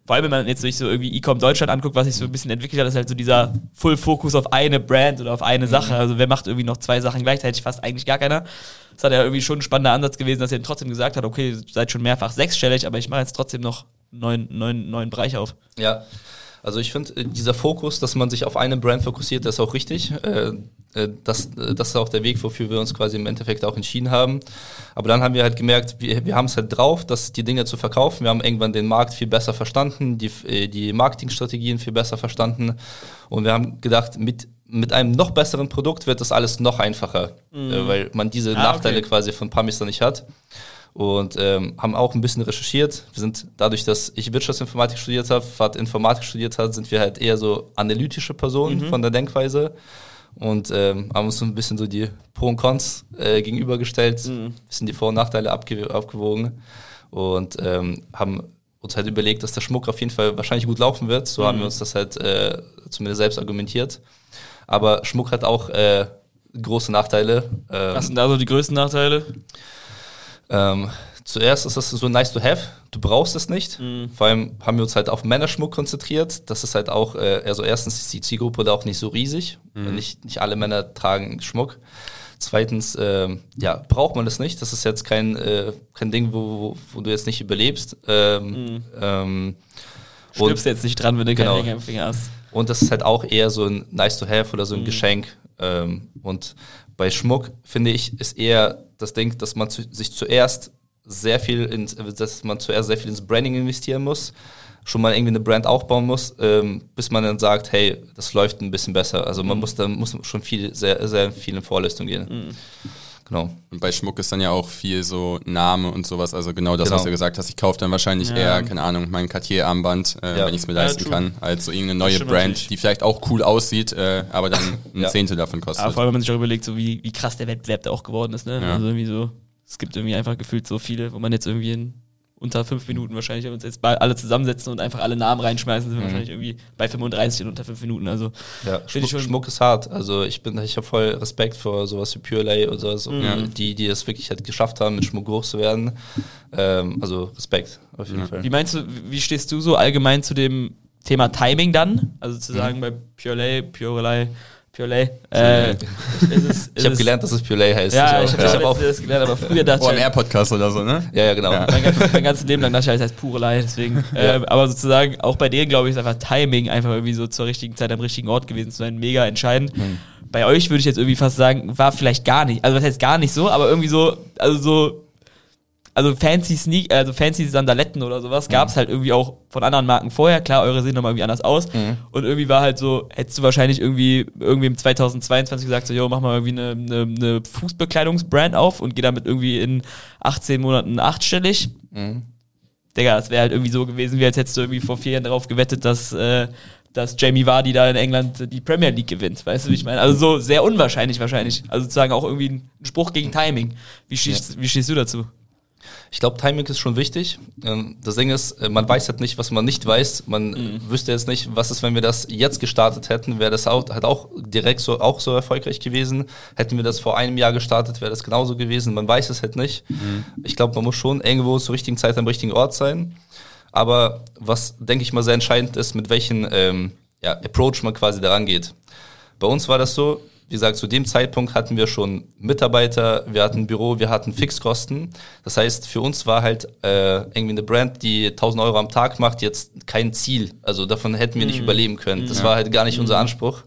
D: vor allem wenn man jetzt sich so irgendwie Ecom Deutschland anguckt, was sich so ein bisschen entwickelt hat, ist halt so dieser Full-Fokus auf eine Brand oder auf eine Sache. Also wer macht irgendwie noch zwei Sachen gleichzeitig? Fast eigentlich gar keiner. Das hat ja irgendwie schon ein spannender Ansatz gewesen, dass er trotzdem gesagt hat, okay, ihr seid schon mehrfach sechsstellig, aber ich mache jetzt trotzdem noch neun, neun, neun Bereich auf.
C: Ja, also ich finde, äh, dieser Fokus, dass man sich auf eine Brand fokussiert, das ist auch richtig. Äh, äh, das, das ist auch der Weg, wofür wir uns quasi im Endeffekt auch entschieden haben. Aber dann haben wir halt gemerkt, wir, wir haben es halt drauf, dass die Dinge zu verkaufen. Wir haben irgendwann den Markt viel besser verstanden, die, die Marketingstrategien viel besser verstanden. Und wir haben gedacht, mit mit einem noch besseren Produkt wird das alles noch einfacher, mhm. weil man diese ah, Nachteile okay. quasi von Pamister nicht hat und ähm, haben auch ein bisschen recherchiert. Wir sind dadurch, dass ich Wirtschaftsinformatik studiert habe, Fahrt Informatik studiert hat, sind wir halt eher so analytische Personen mhm. von der Denkweise und ähm, haben uns so ein bisschen so die Pro und Cons äh, gegenübergestellt, mhm. bisschen die Vor- und Nachteile abge abgewogen und ähm, haben uns halt überlegt, dass der Schmuck auf jeden Fall wahrscheinlich gut laufen wird. So mhm. haben wir uns das halt äh, zumindest selbst argumentiert. Aber Schmuck hat auch äh, große Nachteile.
D: Ähm, Was sind da so die größten Nachteile?
C: Ähm, zuerst ist es so nice to have. Du brauchst es nicht. Mhm. Vor allem haben wir uns halt auf Männerschmuck konzentriert. Das ist halt auch, äh, also erstens ist die Zielgruppe da auch nicht so riesig. Mhm. Nicht, nicht alle Männer tragen Schmuck. Zweitens, äh, ja, braucht man das nicht. Das ist jetzt kein, äh, kein Ding, wo, wo, wo, du jetzt nicht überlebst. Ähm, mhm. ähm,
D: Stirbst jetzt nicht dran, wenn du genau. keinen Ring am Finger hast.
C: Und das ist halt auch eher so ein nice to have oder so ein mhm. Geschenk. Ähm, und bei Schmuck, finde ich, ist eher das Ding, dass man zu, sich zuerst sehr viel ins, dass man zuerst sehr viel ins Branding investieren muss, schon mal irgendwie eine Brand aufbauen muss, ähm, bis man dann sagt, hey, das läuft ein bisschen besser. Also man mhm. muss da muss schon viel, sehr, sehr viel in Vorleistung gehen. Mhm.
B: Genau. Und bei Schmuck ist dann ja auch viel so Name und sowas. Also genau das, genau. was du gesagt hast. Ich kaufe dann wahrscheinlich ja. eher, keine Ahnung, mein Cartier-Armband, äh, ja. wenn ich es mir leisten ja, kann, als so irgendeine neue Brand, natürlich. die vielleicht auch cool aussieht, äh, aber dann ein [LAUGHS] Zehntel davon kostet.
D: Aber vor allem, wenn man sich auch überlegt, so wie, wie krass der Wettbewerb da auch geworden ist. Ne? Also irgendwie so, es gibt irgendwie einfach gefühlt so viele, wo man jetzt irgendwie in unter fünf Minuten wahrscheinlich, wenn wir uns jetzt alle zusammensetzen und einfach alle Namen reinschmeißen, sind wir mhm. wahrscheinlich irgendwie bei 35 in unter fünf Minuten. Also
C: ja, Schmuck, schon Schmuck ist hart. Also ich bin, ich habe voll Respekt vor sowas wie Pure Lay oder so, mhm. die, die es wirklich halt geschafft haben, mit Schmuck groß zu werden. Ähm, also Respekt auf jeden mhm. Fall.
D: Wie meinst du, wie stehst du so allgemein zu dem Thema Timing dann? Also zu sagen mhm. bei Pure Lay, Pure Lay, Purelay. Äh,
C: ich habe gelernt, dass es Purelay heißt.
D: Ja, ich, ich habe ja. hab das gelernt, aber früher dachte
B: ich. Oh, halt, Podcast oder so, ne?
C: Ja, ja, genau. Ja.
D: Mein, ganzes, mein, ganzes Leben lang dachte ich, es heißt Purelei, deswegen. [LAUGHS] Ja. Äh, aber sozusagen, auch bei denen, glaube ich, ist einfach Timing, einfach irgendwie so zur richtigen Zeit am richtigen Ort gewesen zu sein, mega entscheidend. Mhm. Bei euch würde ich jetzt irgendwie fast sagen, war vielleicht gar nicht, also was heißt gar nicht so, aber irgendwie so, also so also fancy Sneak, also fancy Sandaletten oder sowas, gab es mhm. halt irgendwie auch von anderen Marken vorher. Klar, eure sehen nochmal irgendwie anders aus. Mhm. Und irgendwie war halt so, hättest du wahrscheinlich irgendwie irgendwie im 2022 gesagt, so, yo, mach mal irgendwie eine, eine, eine Fußbekleidungsbrand auf und geh damit irgendwie in 18 Monaten achtstellig. Mhm. Digga, das wäre halt irgendwie so gewesen, wie als hättest du irgendwie vor vier Jahren darauf gewettet, dass, äh, dass Jamie Vardy da in England die Premier League gewinnt. Weißt du, wie ich meine? Also so sehr unwahrscheinlich wahrscheinlich. Also sozusagen auch irgendwie ein Spruch gegen Timing. Wie stehst, ja. wie stehst du dazu?
C: Ich glaube, Timing ist schon wichtig. Ähm, das Ding ist, äh, man weiß halt nicht, was man nicht weiß. Man mhm. wüsste jetzt nicht, was ist, wenn wir das jetzt gestartet hätten, wäre das auch, halt auch direkt so, auch so erfolgreich gewesen. Hätten wir das vor einem Jahr gestartet, wäre das genauso gewesen. Man weiß es halt nicht. Mhm. Ich glaube, man muss schon irgendwo zur richtigen Zeit am richtigen Ort sein. Aber was, denke ich mal, sehr entscheidend ist, mit welchem ähm, ja, Approach man quasi daran geht. Bei uns war das so, wie gesagt, zu dem Zeitpunkt hatten wir schon Mitarbeiter, wir hatten ein Büro, wir hatten Fixkosten. Das heißt, für uns war halt äh, irgendwie eine Brand, die 1000 Euro am Tag macht, jetzt kein Ziel. Also davon hätten wir nicht mhm. überleben können. Das ja. war halt gar nicht mhm. unser Anspruch.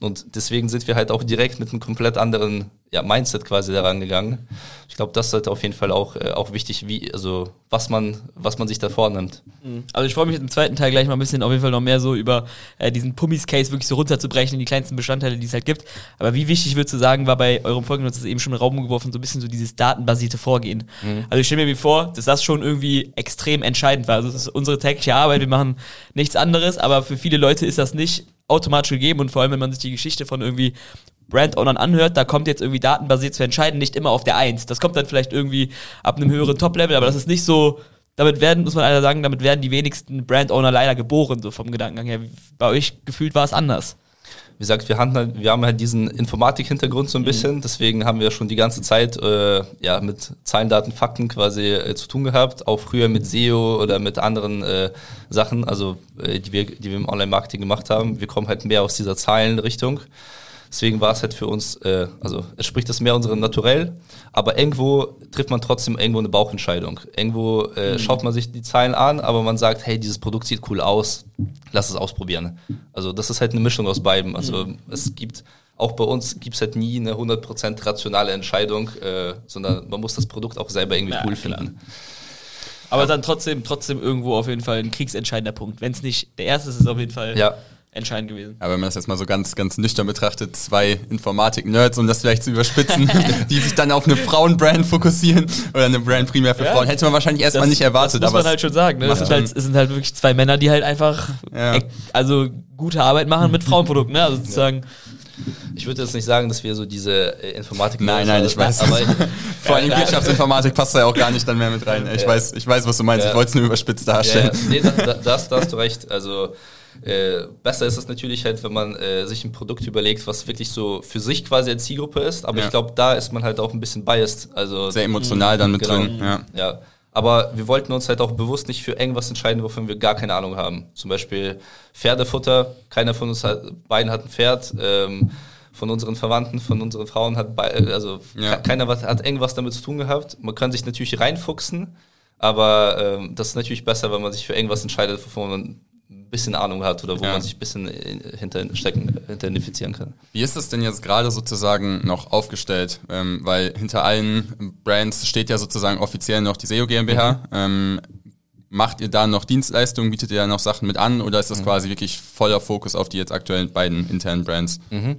C: Und deswegen sind wir halt auch direkt mit einem komplett anderen ja, Mindset quasi daran gegangen. Ich glaube, das ist halt auf jeden Fall auch, äh, auch wichtig, wie, also was man, was man sich da vornimmt.
D: Mhm. Also ich freue mich im zweiten Teil gleich mal ein bisschen auf jeden Fall noch mehr so über äh, diesen Pummis-Case wirklich so runterzubrechen in die kleinsten Bestandteile, die es halt gibt. Aber wie wichtig würdest du sagen, war bei eurem Folgen, das eben schon in den Raum geworfen, so ein bisschen so dieses datenbasierte Vorgehen. Mhm. Also ich stelle mir vor, dass das schon irgendwie extrem entscheidend war. Also das ist unsere tägliche Arbeit, wir machen nichts anderes, aber für viele Leute ist das nicht automatisch gegeben und vor allem, wenn man sich die Geschichte von irgendwie Brand-Ownern anhört, da kommt jetzt irgendwie datenbasiert zu entscheiden, nicht immer auf der Eins. Das kommt dann vielleicht irgendwie ab einem höheren Top-Level, aber das ist nicht so, damit werden, muss man leider sagen, damit werden die wenigsten Brand-Owner leider geboren, so vom Gedankengang her. Bei euch gefühlt war es anders.
C: Wie gesagt, wir haben halt, wir haben halt diesen Informatik-Hintergrund so ein bisschen, deswegen haben wir schon die ganze Zeit äh, ja mit Zahlen, Daten, Fakten quasi äh, zu tun gehabt, auch früher mit SEO oder mit anderen äh, Sachen, also äh, die wir, die wir im Online-Marketing gemacht haben. Wir kommen halt mehr aus dieser Zahlenrichtung. Deswegen war es halt für uns, äh, also es spricht das mehr unserem Naturell, aber irgendwo trifft man trotzdem irgendwo eine Bauchentscheidung. Irgendwo äh, mhm. schaut man sich die Zahlen an, aber man sagt, hey, dieses Produkt sieht cool aus, lass es ausprobieren. Also das ist halt eine Mischung aus beiden. Also mhm. es gibt auch bei uns gibt es halt nie eine 100% rationale Entscheidung, äh, sondern man muss das Produkt auch selber irgendwie ja, cool klar. finden.
D: Aber ja. dann trotzdem, trotzdem irgendwo auf jeden Fall ein kriegsentscheidender Punkt. Wenn es nicht der erste ist, ist es auf jeden Fall
C: ja
D: entscheidend gewesen.
B: Aber wenn man das jetzt mal so ganz, ganz nüchtern betrachtet, zwei Informatik-Nerds, um das vielleicht zu überspitzen, [LAUGHS] die sich dann auf eine Frauenbrand fokussieren oder eine Brand primär für ja, Frauen, hätte man wahrscheinlich erstmal nicht erwartet.
D: Das muss man halt schon sagen. Ne? Es, sind halt, es sind halt wirklich zwei Männer, die halt einfach ja. also gute Arbeit machen mit [LAUGHS] Frauenprodukten. Ne? Also sozusagen.
C: Ich würde jetzt nicht sagen, dass wir so diese äh, Informatik.
B: Nein, nein, ich weiß. Aber [LAUGHS] Vor allem Wirtschaftsinformatik passt da ja auch gar nicht dann mehr mit rein. Ich weiß, ich weiß, was du meinst. Ich wollte es nur überspitzt darstellen.
C: Ja, Nee, da, da, da hast du recht. Also äh, besser ist es natürlich halt, wenn man äh, sich ein Produkt überlegt, was wirklich so für sich quasi eine Zielgruppe ist. Aber ja. ich glaube, da ist man halt auch ein bisschen biased. Also
B: sehr emotional dann mit genau, drin. Ja.
C: ja. Aber wir wollten uns halt auch bewusst nicht für irgendwas entscheiden, wovon wir gar keine Ahnung haben. Zum Beispiel Pferdefutter. Keiner von uns hat, beiden hat ein Pferd. Ähm, von unseren Verwandten, von unseren Frauen hat, also ja. keiner hat irgendwas damit zu tun gehabt. Man kann sich natürlich reinfuchsen, aber ähm, das ist natürlich besser, wenn man sich für irgendwas entscheidet, wovon man bisschen Ahnung hat oder wo ja. man sich ein bisschen hinter stecken, identifizieren kann.
B: Wie ist das denn jetzt gerade sozusagen noch aufgestellt? Ähm, weil hinter allen Brands steht ja sozusagen offiziell noch die SEO GmbH. Mhm. Ähm, macht ihr da noch Dienstleistungen, bietet ihr da noch Sachen mit an oder ist das mhm. quasi wirklich voller Fokus auf die jetzt aktuellen beiden internen Brands?
C: Mhm.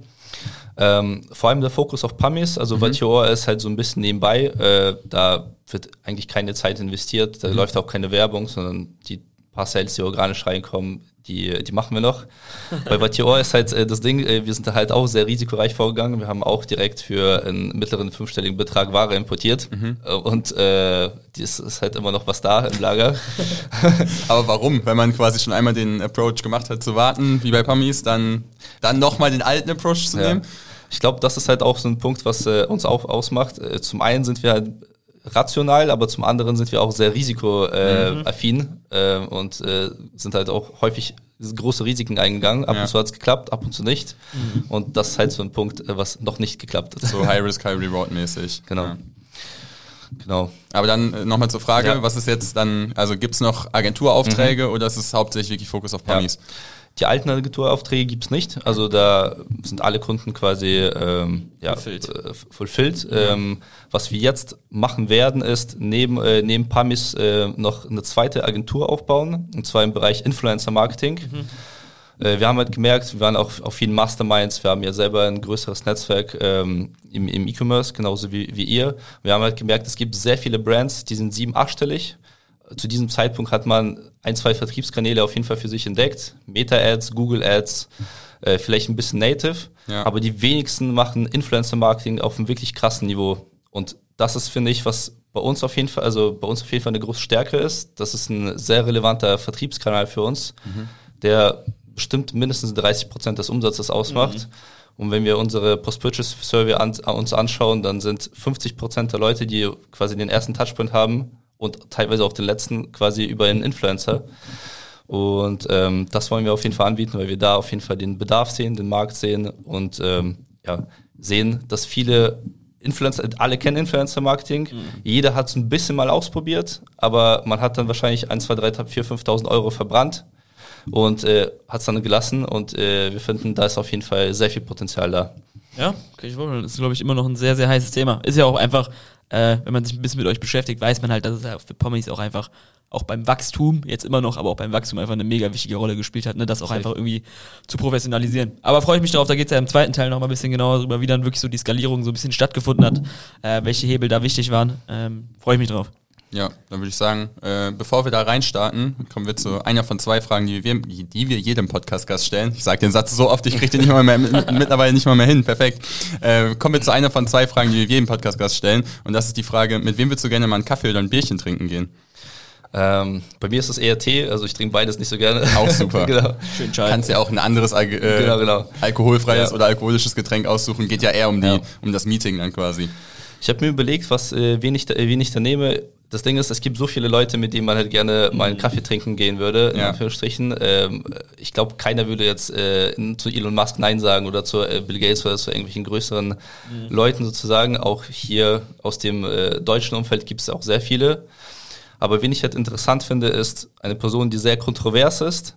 C: Ähm, vor allem der Fokus auf Pummies, also mhm. Vatior ist halt so ein bisschen nebenbei, äh, da wird eigentlich keine Zeit investiert, da mhm. läuft auch keine Werbung, sondern die paar Sales, die organisch reinkommen, die, die machen wir noch. [LAUGHS] Bei Vatior ist halt äh, das Ding, äh, wir sind da halt auch sehr risikoreich vorgegangen. Wir haben auch direkt für einen mittleren fünfstelligen Betrag Ware importiert. Mhm. Äh, und äh, das ist halt immer noch was da im Lager. [LAUGHS] [LAUGHS]
B: Aber warum? Wenn man quasi schon einmal den Approach gemacht hat zu warten, wie bei Pummies, dann, dann nochmal den alten Approach zu nehmen?
C: Ich glaube, das ist halt auch so ein Punkt, was äh, uns auch ausmacht. Äh, zum einen sind wir halt rational, aber zum anderen sind wir auch sehr risikoaffin mhm. äh, und äh, sind halt auch häufig große Risiken eingegangen. Ab ja. und zu hat es geklappt, ab und zu nicht. Mhm. Und das ist halt so ein Punkt, äh, was noch nicht geklappt hat.
B: So High Risk, High Reward mäßig.
C: Genau. Ja.
B: Genau. Aber dann äh, nochmal zur Frage, ja. was ist jetzt dann, also gibt es noch Agenturaufträge mhm. oder ist es hauptsächlich wirklich Fokus auf Ponys?
C: Die alten Agenturaufträge gibt es nicht. Also da sind alle Kunden quasi ähm, ja, fulfilled. Äh, fulfilled. Ja. Ähm, was wir jetzt machen werden, ist neben, äh, neben Pamis äh, noch eine zweite Agentur aufbauen, und zwar im Bereich Influencer Marketing. Mhm. Äh, wir haben halt gemerkt, wir waren auch auf vielen Masterminds, wir haben ja selber ein größeres Netzwerk ähm, im, im E-Commerce, genauso wie, wie ihr. Wir haben halt gemerkt, es gibt sehr viele Brands, die sind sieben, achtstellig zu diesem Zeitpunkt hat man ein, zwei Vertriebskanäle auf jeden Fall für sich entdeckt. Meta-Ads, Google-Ads, äh, vielleicht ein bisschen Native. Ja. Aber die wenigsten machen Influencer-Marketing auf einem wirklich krassen Niveau. Und das ist, finde ich, was bei uns auf jeden Fall, also bei uns auf jeden Fall eine große Stärke ist. Das ist ein sehr relevanter Vertriebskanal für uns, mhm. der bestimmt mindestens 30 Prozent des Umsatzes ausmacht. Mhm. Und wenn wir unsere Post-Purchase-Survey an, uns anschauen, dann sind 50 Prozent der Leute, die quasi den ersten Touchpoint haben, und teilweise auch den letzten quasi über einen Influencer. Und ähm, das wollen wir auf jeden Fall anbieten, weil wir da auf jeden Fall den Bedarf sehen, den Markt sehen und ähm, ja, sehen, dass viele Influencer, alle kennen Influencer-Marketing. Mhm. Jeder hat es ein bisschen mal ausprobiert, aber man hat dann wahrscheinlich 1, 2, 3, 4, 5.000 Euro verbrannt und äh, hat es dann gelassen. Und äh, wir finden, da ist auf jeden Fall sehr viel Potenzial da.
D: Ja, okay, ich wollte, das ist, glaube ich, immer noch ein sehr, sehr heißes Thema. Ist ja auch einfach äh, wenn man sich ein bisschen mit euch beschäftigt, weiß man halt, dass es für Pommes auch einfach auch beim Wachstum, jetzt immer noch, aber auch beim Wachstum einfach eine mega wichtige Rolle gespielt hat, ne, das auch einfach irgendwie zu professionalisieren. Aber freue ich mich darauf, da geht es ja im zweiten Teil noch mal ein bisschen genauer darüber, wie dann wirklich so die Skalierung so ein bisschen stattgefunden hat, äh, welche Hebel da wichtig waren. Ähm, freue ich mich drauf.
B: Ja, dann würde ich sagen, äh, bevor wir da reinstarten, kommen wir zu einer von zwei Fragen, die wir, die wir jedem Podcast-Gast stellen. Ich sage den Satz so oft, ich kriege den nicht mal mehr, mittlerweile nicht mal mehr hin. Perfekt. Äh, kommen wir zu einer von zwei Fragen, die wir jedem Podcast-Gast stellen. Und das ist die Frage, mit wem würdest du gerne mal einen Kaffee oder ein Bierchen trinken gehen?
C: Ähm, bei mir ist es eher Tee, also ich trinke beides nicht so gerne.
B: Auch super. [LAUGHS]
C: genau.
D: Schön
B: Du kannst ja auch ein anderes Al äh,
C: Genau, genau.
B: alkoholfreies
C: Ja.
B: oder alkoholisches Getränk aussuchen. Geht ja eher um, die,
C: Ja.
B: um das Meeting dann quasi.
C: Ich habe mir überlegt, was äh, wen, ich da, äh, wen ich da nehme. Das Ding ist, es gibt so viele Leute, mit denen man halt gerne mal einen Kaffee trinken gehen würde, in
B: Ja.
C: Anführungsstrichen. Ähm, ich glaube, keiner würde jetzt äh, zu Elon Musk Nein sagen oder zu äh, Bill Gates oder zu irgendwelchen größeren Leuten sozusagen. Auch hier aus dem äh, deutschen Umfeld gibt es auch sehr viele. Aber wen ich halt interessant finde, ist eine Person, die sehr kontrovers ist,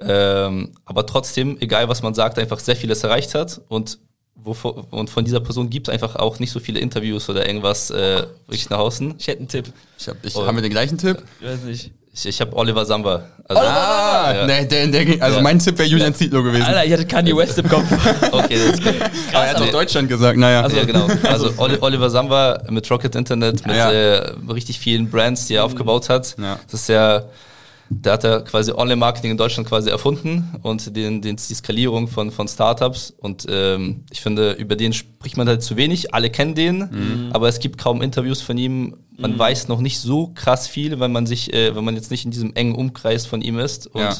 C: ähm, aber trotzdem, egal was man sagt, einfach sehr vieles erreicht hat und wovon, und von dieser Person gibt es einfach auch nicht so viele Interviews oder irgendwas äh, wirklich nach außen.
D: Ich hätte einen Tipp.
B: Ich hab, ich,
C: Oh.
B: Haben wir den gleichen Tipp?
D: Ich weiß nicht.
C: Ich, ich habe Oliver Samba. Also,
B: Ah,
C: Ja.
B: nee, der, der, also
C: Ja.
B: mein Tipp wäre Julian Zietlow gewesen.
D: Alter, ich hatte Kanye West im Kopf. [LAUGHS]
C: Okay, das ist gut. [LAUGHS]
B: Aber er hat doch Deutschland gesagt, naja.
C: Also, ja, genau. [LAUGHS] Also Oli- Oliver Samba mit Rocket Internet, mit
B: Ja.
C: äh, richtig vielen Brands, die er aufgebaut hat.
B: Ja.
C: Das ist ja, da hat er quasi Online-Marketing in Deutschland quasi erfunden und den, den, die Skalierung von, von Startups. Und ähm, ich finde, über den spricht man halt zu wenig. Alle kennen den,
B: Mhm.
C: aber es gibt kaum Interviews von ihm. Man weiß noch nicht so krass viel, wenn man sich, äh, wenn man jetzt nicht in diesem engen Umkreis von ihm ist. Und
B: Ja.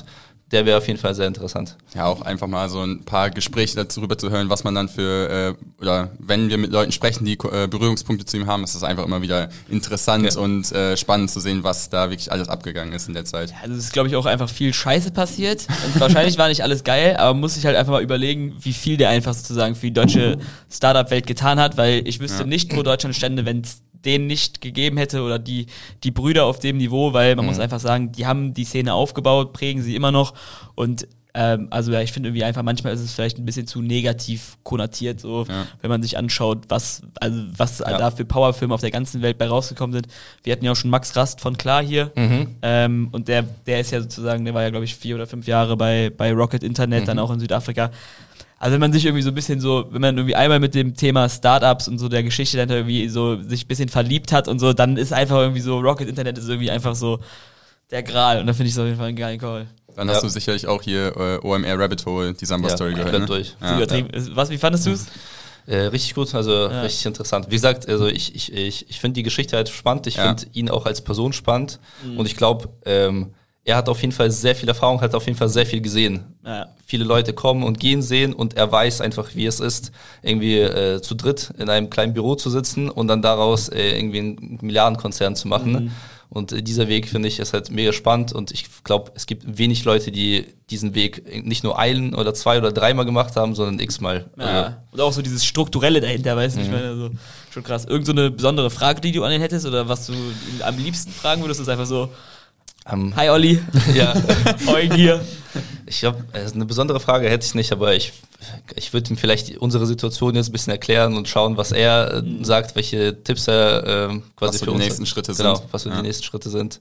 C: Der wäre auf jeden Fall sehr interessant.
B: Ja, auch einfach mal so ein paar Gespräche dazu rüber zu hören, was man dann für, äh, oder wenn wir mit Leuten sprechen, die äh, Berührungspunkte zu ihm haben, ist es einfach immer wieder interessant
C: Ja.
B: und äh, spannend zu sehen, was da wirklich alles abgegangen ist in der Zeit.
D: Also es ist, glaube ich, auch einfach viel Scheiße passiert. Und wahrscheinlich war nicht alles geil, aber man muss sich halt einfach mal überlegen, wie viel der einfach sozusagen für die deutsche Startup-Welt getan hat, weil ich wüsste
B: Ja.
D: nicht, wo Deutschland stände, wenn es den nicht gegeben hätte oder die, die Brüder auf dem Niveau, weil man muss einfach sagen, die haben die Szene aufgebaut, prägen sie immer noch und ähm, also ja, ich finde irgendwie einfach, manchmal ist es vielleicht ein bisschen zu negativ konnotiert, so,
B: Ja.
D: wenn man sich anschaut, was, also was
C: Ja.
D: da für Powerfilme auf der ganzen Welt bei rausgekommen sind. Wir hatten ja auch schon Max Rast von Klar hier.
C: Mhm.
D: Ähm, und der, der ist ja sozusagen, der war ja, glaube ich, vier oder fünf Jahre bei, bei Rocket Internet, dann auch in Südafrika. Also wenn man sich irgendwie so ein bisschen so, wenn man irgendwie einmal mit dem Thema Startups und so der Geschichte dahinter irgendwie so sich ein bisschen verliebt hat und so, dann ist einfach irgendwie so, Rocket Internet ist irgendwie einfach so der Gral. Und da finde ich es auf jeden Fall einen geilen Call.
B: Dann
C: Ja.
B: hast du sicherlich auch hier äh, OMR Rabbit Hole, die Samba-Story
C: Ja,
B: gehört. Ne?
C: durch.
D: Ja.
B: Ja.
D: Übertrieben. Was, wie fandest du es?
C: Äh, richtig gut, also richtig interessant. Wie gesagt, also ich, ich, ich, ich finde die Geschichte halt spannend. Ich
B: Ja.
C: finde ihn auch als Person spannend. Und ich glaube, ähm, er hat auf jeden Fall sehr viel Erfahrung, hat auf jeden Fall sehr viel gesehen.
D: Ja.
C: Viele Leute kommen und gehen sehen und er weiß einfach, wie es ist, irgendwie äh, zu dritt in einem kleinen Büro zu sitzen und dann daraus äh, irgendwie einen Milliardenkonzern zu machen. Und äh, dieser Weg, finde ich, ist halt mega spannend und ich glaube, es gibt wenig Leute, die diesen Weg nicht nur einen oder zwei oder dreimal gemacht haben, sondern x-mal. Also,
D: Ja. Und auch so dieses Strukturelle dahinter, weißt du, ich meine, also schon krass. Irgend so eine besondere Frage, die du an ihn hättest oder was du am liebsten fragen würdest, ist einfach so,
C: ähm,
D: hi Olli, [LAUGHS]
C: ja.
D: Eugen hier.
C: Ich glaube, eine besondere Frage hätte ich nicht, aber ich, ich würde ihm vielleicht unsere Situation jetzt ein bisschen erklären und schauen, was er äh, sagt, welche Tipps er ähm, quasi
B: Was so
C: für
B: die
C: uns
B: nächsten Schritte
C: genau,
B: sind.
C: was so
B: Ja.
C: die nächsten Schritte sind.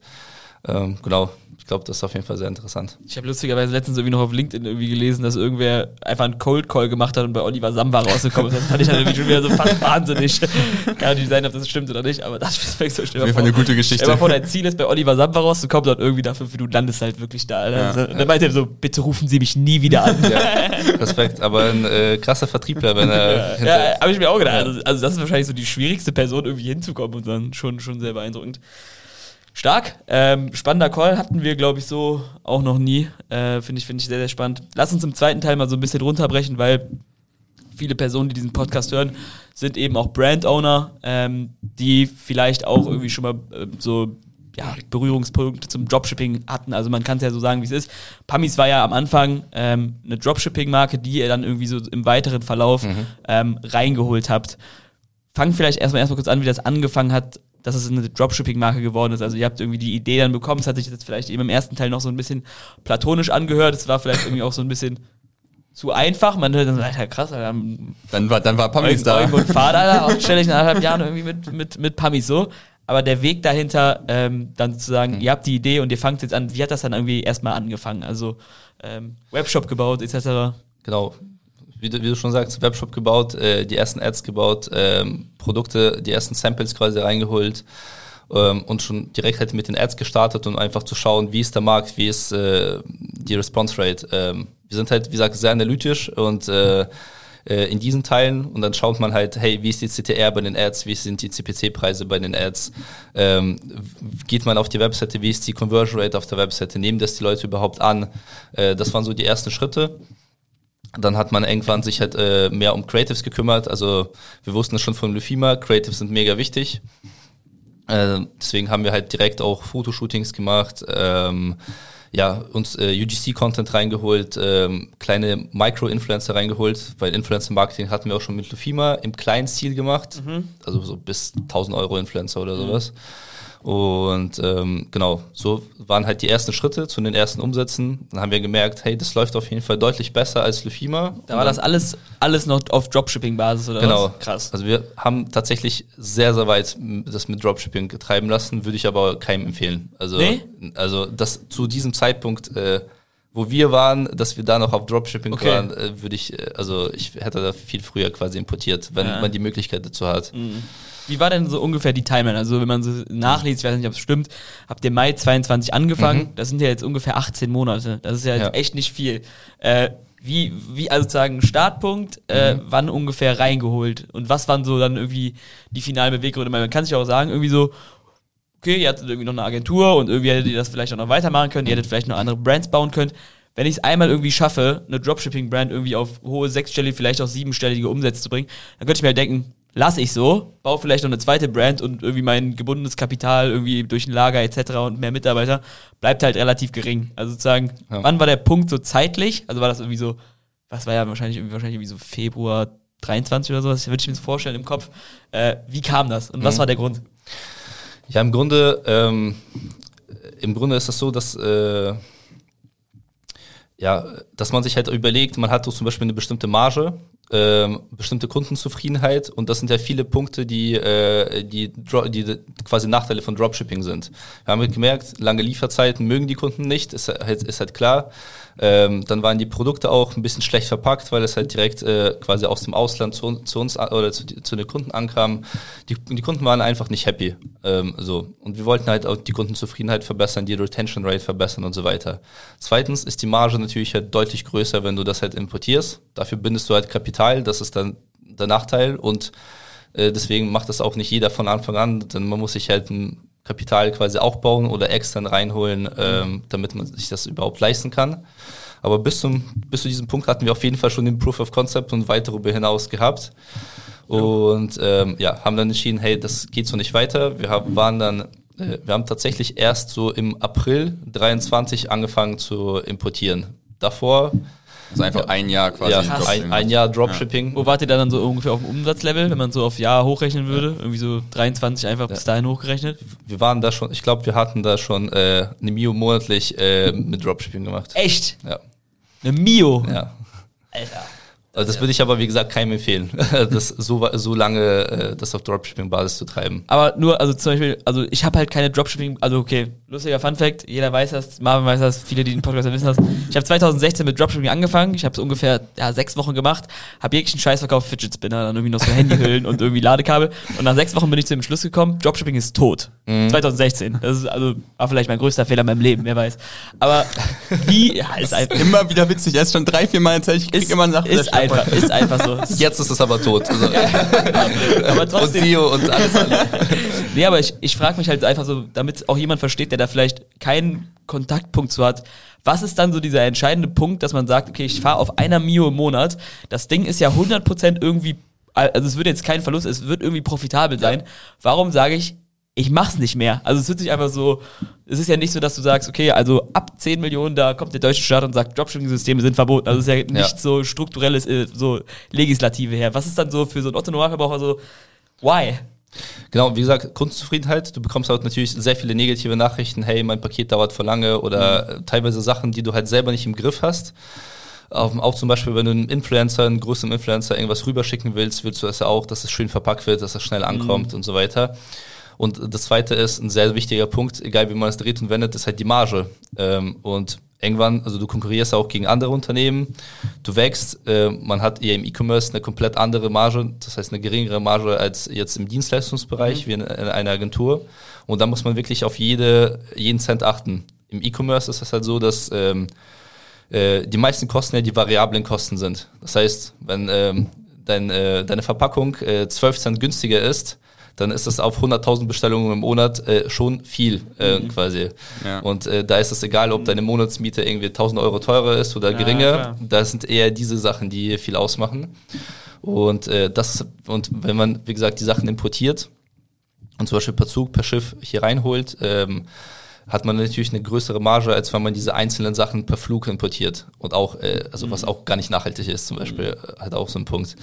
C: Ähm, genau. Ich glaube, das ist auf jeden Fall sehr interessant.
D: Ich habe lustigerweise letztens irgendwie noch auf LinkedIn irgendwie gelesen, dass irgendwer einfach einen Cold Call gemacht hat und bei Oliver Samba rausgekommen ist. Das fand ich dann irgendwie schon wieder so fast wahnsinnig. [LAUGHS] Kann nicht sein, ob das stimmt oder nicht, aber das ist vielleicht so schnell.
B: Auf jeden Fall eine gute Geschichte.
D: Stell mal vor, dein Ziel ist, bei Oliver Samba rauszukommen und irgendwie nach fünf Minuten landest halt wirklich da. Alter.
B: Ja,
D: Also, und dann meinte er so, bitte rufen Sie mich nie wieder an.
C: Ja, Respekt, aber ein äh, krasser Vertriebler, wenn er [LAUGHS]
D: Ja, habe ich mir auch gedacht. Also, also das ist wahrscheinlich so die schwierigste Person, irgendwie hinzukommen und dann schon, schon sehr beeindruckend. Stark. Ähm, spannender Call hatten wir, glaube ich, so auch noch nie. Äh, Finde ich, finde ich sehr, sehr spannend. Lass uns im zweiten Teil mal so ein bisschen runterbrechen, weil viele Personen, die diesen Podcast hören, sind eben auch Brand-Owner, ähm, die vielleicht auch irgendwie schon mal äh, so ja, Berührungspunkte zum Dropshipping hatten. Also man kann es ja so sagen, wie es ist. Pamis war ja am Anfang ähm, eine Dropshipping-Marke, die ihr dann irgendwie so im weiteren Verlauf ähm, reingeholt habt. Fang vielleicht erstmal erstmal kurz an, wie das angefangen hat, dass es eine Dropshipping-Marke geworden ist. Also ihr habt irgendwie die Idee dann bekommen, es hat sich jetzt vielleicht eben im ersten Teil noch so ein bisschen platonisch angehört. Es war vielleicht irgendwie auch so ein bisschen zu einfach. Man hört dann so, Alter, krass, Alter,
B: Dann war, dann war Pamis
D: Eugen,
B: da.
D: Und Vater, Alter, stelle ich nach anderthalb Jahren irgendwie mit, mit, mit Pamis so. Aber der Weg dahinter, ähm, dann sozusagen, ihr habt die Idee und ihr fangt jetzt an, wie hat das dann irgendwie erstmal angefangen? Also ähm, Webshop gebaut, etc.
C: Genau. Wie du, wie du schon sagst, Webshop gebaut, äh, die ersten Ads gebaut, ähm, Produkte, die ersten Samples quasi reingeholt ähm, und schon direkt halt mit den Ads gestartet, um einfach zu schauen, wie ist der Markt, wie ist äh, die Response Rate. Ähm, wir sind halt, wie gesagt, sehr analytisch und äh, äh, in diesen Teilen und dann schaut man halt, hey, wie ist die CTR bei den Ads, wie sind die CPC-Preise bei den Ads, ähm, geht man auf die Webseite, wie ist die Conversion Rate auf der Webseite, nehmen das die Leute überhaupt an, äh, das waren so die ersten Schritte. Dann hat man irgendwann sich halt äh, mehr um Creatives gekümmert. Also wir wussten es schon von Lufima, Creatives sind mega wichtig. Äh, deswegen haben wir halt direkt auch Fotoshootings gemacht, ähm, ja, uns äh, UGC-Content reingeholt, ähm, kleine Micro-Influencer reingeholt, weil Influencer-Marketing hatten wir auch schon mit Lufima im kleinen Stil gemacht, mhm. also so bis 1000 Euro Influencer oder sowas. Mhm. Und ähm, genau, so waren halt die ersten Schritte zu den ersten Umsätzen. Dann haben wir gemerkt, hey, das läuft auf jeden Fall deutlich besser als Lufima.
D: Da war das alles, alles noch auf Dropshipping-Basis oder
C: genau. was? Krass. Also wir haben tatsächlich sehr, sehr weit das mit Dropshipping treiben lassen, würde ich aber keinem empfehlen. Also, nee? also das zu diesem Zeitpunkt, äh, wo wir waren, dass wir da noch auf Dropshipping okay. waren, äh, würde ich, äh, also ich hätte da viel früher quasi importiert, wenn ja. man die Möglichkeit dazu hat. Mhm.
D: Wie war denn so ungefähr die Timeline? Also wenn man so nachliest, ich weiß nicht, ob es stimmt, habt ihr Mai 22 angefangen, mhm. das sind ja jetzt ungefähr 18 Monate. Das ist ja, ja. echt nicht viel. Äh, wie, wie, also sozusagen Startpunkt, äh, mhm. wann ungefähr reingeholt? Und was waren so dann irgendwie die finalen Beweggründe? Man kann sich auch sagen, irgendwie so, okay, ihr hattet irgendwie noch eine Agentur und irgendwie hättet ihr das vielleicht auch noch weitermachen können, ihr hättet vielleicht noch andere Brands bauen können. Wenn ich es einmal irgendwie schaffe, eine Dropshipping-Brand irgendwie auf hohe sechsstellige, vielleicht auch siebenstellige Umsätze zu bringen, dann könnte ich mir halt denken, lasse ich so, baue vielleicht noch eine zweite Brand und irgendwie mein gebundenes Kapital irgendwie durch ein Lager etc. und mehr Mitarbeiter bleibt halt relativ gering. Also sozusagen, ja. wann war der Punkt so zeitlich? Also war das irgendwie so, was war ja wahrscheinlich irgendwie, wahrscheinlich irgendwie so Februar 23 oder sowas, würde ich mir das vorstellen im Kopf. Äh, wie kam das und was mhm. war der Grund?
C: Ja, im Grunde, ähm, im Grunde ist das so, dass äh, ja, dass man sich halt überlegt, man hat so zum Beispiel eine bestimmte Marge ähm, bestimmte Kundenzufriedenheit und das sind ja viele Punkte, die, äh, die, die quasi Nachteile von Dropshipping sind. Wir haben gemerkt, lange Lieferzeiten mögen die Kunden nicht, ist halt, ist halt klar. Ähm, dann waren die Produkte auch ein bisschen schlecht verpackt, weil es halt direkt äh, quasi aus dem Ausland zu, zu uns oder zu, zu, den Kunden ankam. Die, die Kunden waren einfach nicht happy. Ähm, so. Und wir wollten halt auch die Kundenzufriedenheit verbessern, die Retention Rate verbessern und so weiter. Zweitens ist die Marge natürlich halt deutlich größer, wenn du das halt importierst. Dafür bindest du halt Kapital, das ist dann der Nachteil und äh, deswegen macht das auch nicht jeder von Anfang an, denn man muss sich halt ein Kapital quasi auch bauen oder extern reinholen, ähm, damit man sich das überhaupt leisten kann. Aber bis, zum, bis zu diesem Punkt hatten wir auf jeden Fall schon den Proof of Concept und weit darüber hinaus gehabt. Und ähm, ja, haben dann entschieden, hey, das geht so nicht weiter. Wir haben, waren dann, äh, wir haben tatsächlich erst so im April 23 angefangen zu importieren. Davor
B: also einfach ein Jahr quasi.
C: Ja, ein, ein, Jahr Dropshipping.
D: Ja. Wo wart ihr dann so ungefähr auf dem Umsatzlevel, wenn man so auf Jahr hochrechnen würde? Irgendwie so 23 einfach bis dahin hochgerechnet?
C: Wir waren da schon, ich glaube, wir hatten da schon äh, eine Mio monatlich äh, mit Dropshipping gemacht.
D: Echt?
C: Ja.
D: Eine Mio?
C: Ja. Alter. Also das würde ich aber, wie gesagt, keinem empfehlen, [LAUGHS] das so, so lange äh, das auf Dropshipping-Basis zu treiben.
D: Aber nur, also zum Beispiel, also ich habe halt keine Dropshipping, also okay, lustiger Fun-Fact, jeder weiß das, Marvin weiß das, viele, die den Podcast wissen das. Ich habe 2016 mit Dropshipping angefangen, ich habe es ungefähr ja, sechs Wochen gemacht, habe jeglichen Scheiß verkauft, Fidget Spinner, dann irgendwie noch so Handyhüllen und irgendwie Ladekabel. Und nach sechs Wochen bin ich zu dem Schluss gekommen, Dropshipping ist tot. Mhm. 2016. Das ist also war vielleicht mein größter Fehler in meinem Leben, wer weiß. Aber wie, ja, ist
B: einfach. Immer wieder witzig, erst schon drei, vier Mal erzählt, ich krieg ist, immer nach
D: Ist einfach, ist einfach so.
C: Jetzt ist es aber tot. Also.
D: aber trotzdem. Und Sio und alles andere. [LAUGHS] Nee, aber ich, ich frage mich halt einfach so, damit auch jemand versteht, der da vielleicht keinen Kontaktpunkt zu hat. Was ist dann so dieser entscheidende Punkt, dass man sagt, okay, ich fahre auf einer Mio im Monat. Das Ding ist ja 100% irgendwie, also es wird jetzt kein Verlust, es wird irgendwie profitabel sein. Warum sage ich, ich mach's nicht mehr. Also es wird sich einfach so, es ist ja nicht so, dass du sagst, okay, also ab 10 Millionen, da kommt der deutsche Staat und sagt, Dropshipping-Systeme sind verboten. Also es ist ja nicht ja. so strukturelles, äh, so Legislative her. Was ist dann so für so einen Otto-Normalverbraucher so, why?
C: Genau, wie gesagt, Kundenzufriedenheit. Du bekommst halt natürlich sehr viele negative Nachrichten. Hey, mein Paket dauert vor lange oder mhm. teilweise Sachen, die du halt selber nicht im Griff hast. Auch, auch zum Beispiel, wenn du einem Influencer, einem größeren Influencer irgendwas rüberschicken willst, willst du das ja auch, dass es schön verpackt wird, dass es schnell ankommt mhm. und so weiter. Und das zweite ist ein sehr wichtiger Punkt, egal wie man es dreht und wendet, ist halt die Marge. Ähm, und irgendwann, also du konkurrierst auch gegen andere Unternehmen, du wächst, äh, man hat eher im E-Commerce eine komplett andere Marge, das heißt eine geringere Marge als jetzt im Dienstleistungsbereich, mhm. wie in, in einer Agentur. Und da muss man wirklich auf jede, jeden Cent achten. Im E-Commerce ist das halt so, dass ähm, äh, die meisten Kosten ja die variablen Kosten sind. Das heißt, wenn ähm, dein, äh, deine Verpackung äh, 12 Cent günstiger ist, dann ist das auf 100.000 Bestellungen im Monat äh, schon viel äh, mhm. quasi. Ja. Und äh, da ist es egal, ob deine Monatsmiete irgendwie 1.000 Euro teurer ist oder ja, geringer. Das sind eher diese Sachen, die viel ausmachen. Und äh, das und wenn man wie gesagt die Sachen importiert und zum Beispiel per Zug, per Schiff hier reinholt, ähm, hat man natürlich eine größere Marge, als wenn man diese einzelnen Sachen per Flug importiert. Und auch, äh, also was mhm. auch gar nicht nachhaltig ist, zum Beispiel, mhm. hat auch so einen Punkt.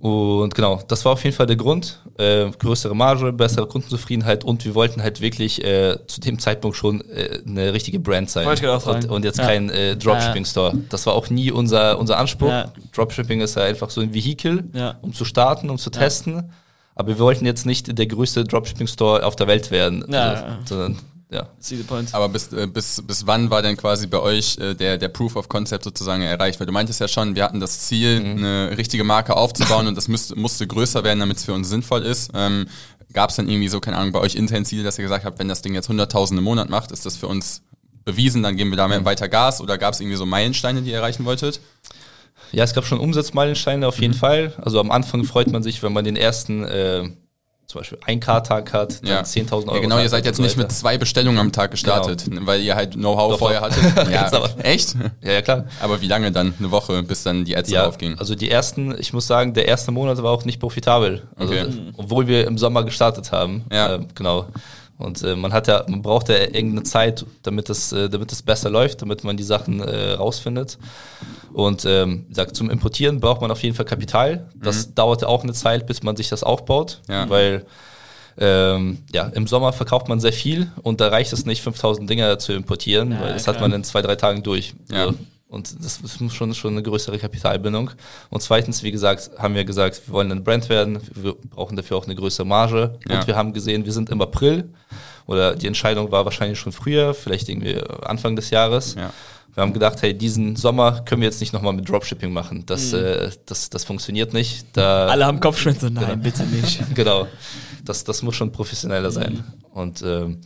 C: Und genau, das war auf jeden Fall der Grund. Äh, größere Marge, bessere Kundenzufriedenheit und wir wollten halt wirklich äh, zu dem Zeitpunkt schon äh, eine richtige Brand sein.
D: Wollte ich auch
C: und, und jetzt ja. kein äh, Dropshipping-Store. Das war auch nie unser, unser Anspruch. Ja. Dropshipping ist ja einfach so ein Vehikel, ja. um zu starten, um zu testen. Aber wir wollten jetzt nicht der größte Dropshipping-Store auf der Welt werden. Also, sondern ja.
B: See the point. Aber bis, äh, bis, bis wann war denn quasi bei euch äh, der, der Proof of Concept sozusagen erreicht? Weil du meintest ja schon, wir hatten das Ziel, mhm. eine richtige Marke aufzubauen und das müsste, musste größer werden, damit es für uns sinnvoll ist. Ähm, Gab es dann irgendwie so, keine Ahnung, bei euch intern Ziele, dass ihr gesagt habt, wenn das Ding jetzt 100.000 im Monat macht, ist das für uns bewiesen, dann geben wir da mehr mhm. weiter Gas oder gab es irgendwie so Meilensteine, die ihr erreichen wolltet?
C: Ja, es gab schon Umsatzmeilensteine auf jeden mhm. Fall. Also am Anfang freut man sich, wenn man den ersten äh, zum Beispiel ein K-Tag hat, dann ja. 10.000 Euro. Ja,
B: genau, ihr seid jetzt so nicht mit zwei Bestellungen am Tag gestartet, genau. weil ihr halt Know-how vorher hattet. [LAUGHS] ja, echt?
C: Ja, ja, klar.
B: Aber wie lange dann? Eine Woche, bis dann die Ads
C: ja,
B: aufgingen?
C: Also die ersten, ich muss sagen, der erste Monat war auch nicht profitabel. Also, okay. Obwohl wir im Sommer gestartet haben. Ja. Äh, genau. Und äh, man hat ja, man braucht ja irgendeine Zeit, damit es, äh, damit es besser läuft, damit man die Sachen äh, rausfindet. Und ähm, sagt, zum Importieren braucht man auf jeden Fall Kapital. Das mhm. dauert auch eine Zeit, bis man sich das aufbaut, ja. weil ähm, ja, im Sommer verkauft man sehr viel und da reicht es nicht, 5000 Dinger zu importieren, ja, weil das klar. hat man in zwei, drei Tagen durch. Ja. Also, und das ist schon, schon eine größere Kapitalbindung. Und zweitens, wie gesagt, haben wir gesagt, wir wollen ein Brand werden, wir brauchen dafür auch eine größere Marge. Ja. Und wir haben gesehen, wir sind im April, oder die Entscheidung war wahrscheinlich schon früher, vielleicht irgendwie Anfang des Jahres. Ja. Wir haben gedacht, hey, diesen Sommer können wir jetzt nicht nochmal mit Dropshipping machen. Das, mhm. äh, das, das funktioniert nicht. Da,
D: Alle haben Kopfschmerzen, nein, genau. bitte nicht. [LAUGHS]
C: genau. Das, das muss schon professioneller sein. Mhm. Und ähm,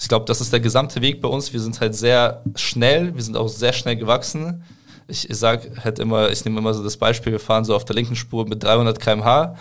C: ich glaube, das ist der gesamte Weg bei uns. Wir sind halt sehr schnell, wir sind auch sehr schnell gewachsen. Ich, sag halt immer, ich nehme immer so das Beispiel, wir fahren so auf der linken Spur mit 300 km/h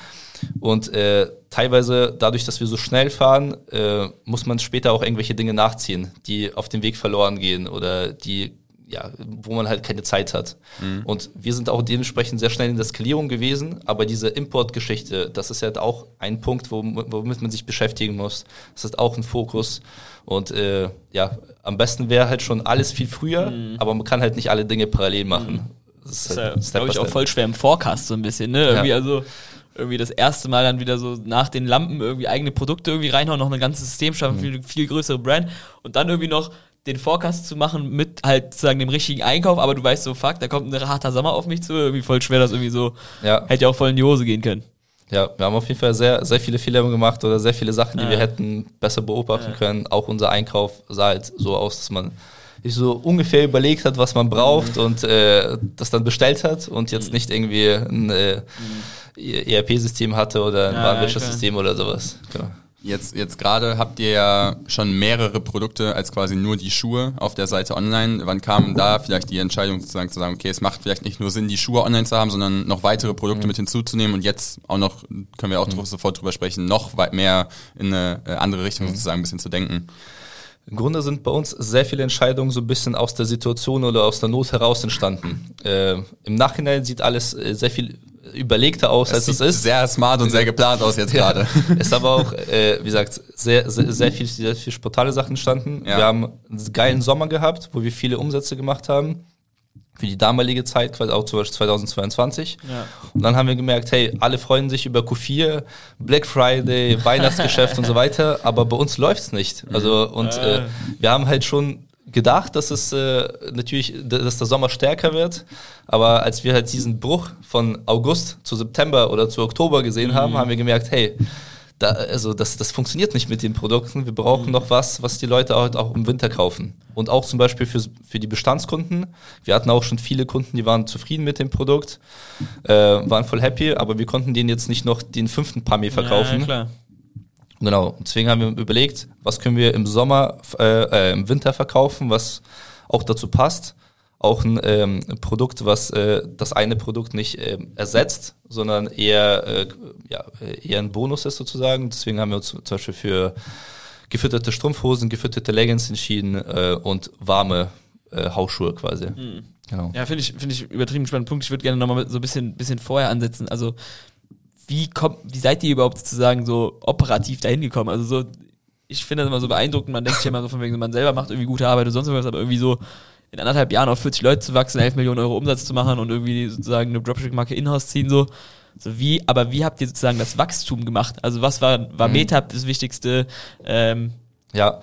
C: und äh, teilweise dadurch, dass wir so schnell fahren, äh, muss man später auch irgendwelche Dinge nachziehen, die auf dem Weg verloren gehen oder die ja, wo man halt keine Zeit hat. Mhm. Und wir sind auch dementsprechend sehr schnell in der Skalierung gewesen, aber diese Importgeschichte, das ist halt auch ein Punkt, womit man sich beschäftigen muss. Das ist auch ein Fokus. Und äh, ja, am besten wäre halt schon alles viel früher, mhm. aber man kann halt nicht alle Dinge parallel machen. Mhm.
D: Das ist, halt ist glaube ich, auch voll schwer im Forecast so ein bisschen, ne? Irgendwie ja. also irgendwie das erste Mal dann wieder so nach den Lampen irgendwie eigene Produkte irgendwie reinhauen, noch ein ganzes System schaffen, mhm. viel, viel größere Brand und dann irgendwie noch den Forecast zu machen mit halt sozusagen dem richtigen Einkauf, aber du weißt so, fuck, da kommt ein harter Sommer auf mich zu, irgendwie voll schwer, das irgendwie so, ja. hätte ja auch voll in die Hose gehen können.
C: Ja, wir haben auf jeden Fall sehr, sehr viele Fehler gemacht oder sehr viele Sachen, die ja. wir hätten besser beobachten ja. können. Auch unser Einkauf sah halt so aus, dass man sich so ungefähr überlegt hat, was man braucht mhm. und äh, das dann bestellt hat und jetzt mhm. nicht irgendwie ein äh, mhm. ERP-System hatte oder ein ja, Warenwirtschaftssystem oder sowas. Genau.
B: Jetzt, jetzt gerade habt ihr ja schon mehrere Produkte als quasi nur die Schuhe auf der Seite online. Wann kam da vielleicht die Entscheidung sozusagen zu sagen, okay, es macht vielleicht nicht nur Sinn, die Schuhe online zu haben, sondern noch weitere Produkte mhm. mit hinzuzunehmen und jetzt auch noch, können wir auch mhm. sofort drüber sprechen, noch mehr in eine äh, andere Richtung mhm. sozusagen ein bisschen zu denken.
C: Im Grunde sind bei uns sehr viele Entscheidungen so ein bisschen aus der Situation oder aus der Not heraus entstanden. Äh, Im Nachhinein sieht alles äh, sehr viel überlegter aus, als es ist.
B: Sehr smart und sehr geplant aus jetzt gerade. [LAUGHS]
C: Ja. Ist aber auch, äh, wie gesagt, sehr, sehr, sehr, viel, sehr viel spontane Sachen entstanden. Ja. Wir haben einen geilen Sommer gehabt, wo wir viele Umsätze gemacht haben. Für die damalige Zeit, quasi auch zum Beispiel 2022. Ja. Und dann haben wir gemerkt, hey, alle freuen sich über Q4, Black Friday, Weihnachtsgeschäft [LAUGHS] und so weiter, aber bei uns läuft's nicht. Also, und äh, wir haben halt schon gedacht, dass es äh, natürlich, dass der Sommer stärker wird. Aber als wir halt diesen Bruch von August zu September oder zu Oktober gesehen mhm. haben, haben wir gemerkt, hey, da, also das, das funktioniert nicht mit den Produkten. Wir brauchen mhm. noch was, was die Leute auch, auch im Winter kaufen. Und auch zum Beispiel für, für die Bestandskunden. Wir hatten auch schon viele Kunden, die waren zufrieden mit dem Produkt, äh, waren voll happy, aber wir konnten denen jetzt nicht noch den fünften Pamir verkaufen. Ja, klar. Genau, deswegen haben wir überlegt, was können wir im Sommer, äh, äh, im Winter verkaufen, was auch dazu passt, auch ein ähm, Produkt, was äh, das eine Produkt nicht äh, ersetzt, sondern eher, äh, ja, eher ein Bonus ist sozusagen. Deswegen haben wir uns zum Beispiel für gefütterte Strumpfhosen, gefütterte Leggings entschieden äh, und warme äh, Hausschuhe quasi. Mhm.
D: Genau. Ja, finde ich, finde ich übertrieben spannenden Punkt. Ich würde gerne nochmal so ein bisschen, bisschen vorher ansetzen. Also, wie kommt, wie seid ihr überhaupt sozusagen so operativ dahin gekommen? Also so, ich finde das immer so beeindruckend, man denkt sich immer so von wegen, man selber macht irgendwie gute Arbeit und sonst was, aber irgendwie so in anderthalb Jahren auf 40 Leute zu wachsen, 11 Millionen Euro Umsatz zu machen und irgendwie sozusagen eine Dropshipping-Marke in-house ziehen, so. So wie, aber wie habt ihr sozusagen das Wachstum gemacht? Also was war, war mhm. Meta das Wichtigste?
C: Ähm, ja,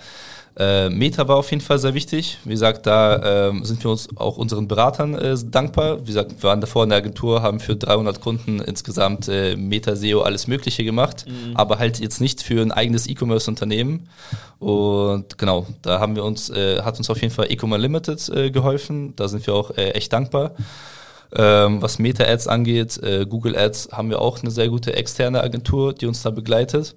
C: äh, Meta war auf jeden Fall sehr wichtig. Wie gesagt, da äh, sind wir uns auch unseren Beratern äh, dankbar. Wie gesagt, wir waren davor in der Agentur, haben für 300 Kunden insgesamt äh, Meta SEO alles Mögliche gemacht, mhm. aber halt jetzt nicht für ein eigenes E-Commerce-Unternehmen. Und genau, da haben wir uns, äh, hat uns auf jeden Fall Ecommerce Limited äh, geholfen. Da sind wir auch echt dankbar. Ähm, was Meta-Ads angeht, Google Ads, haben wir auch eine sehr gute externe Agentur, die uns da begleitet.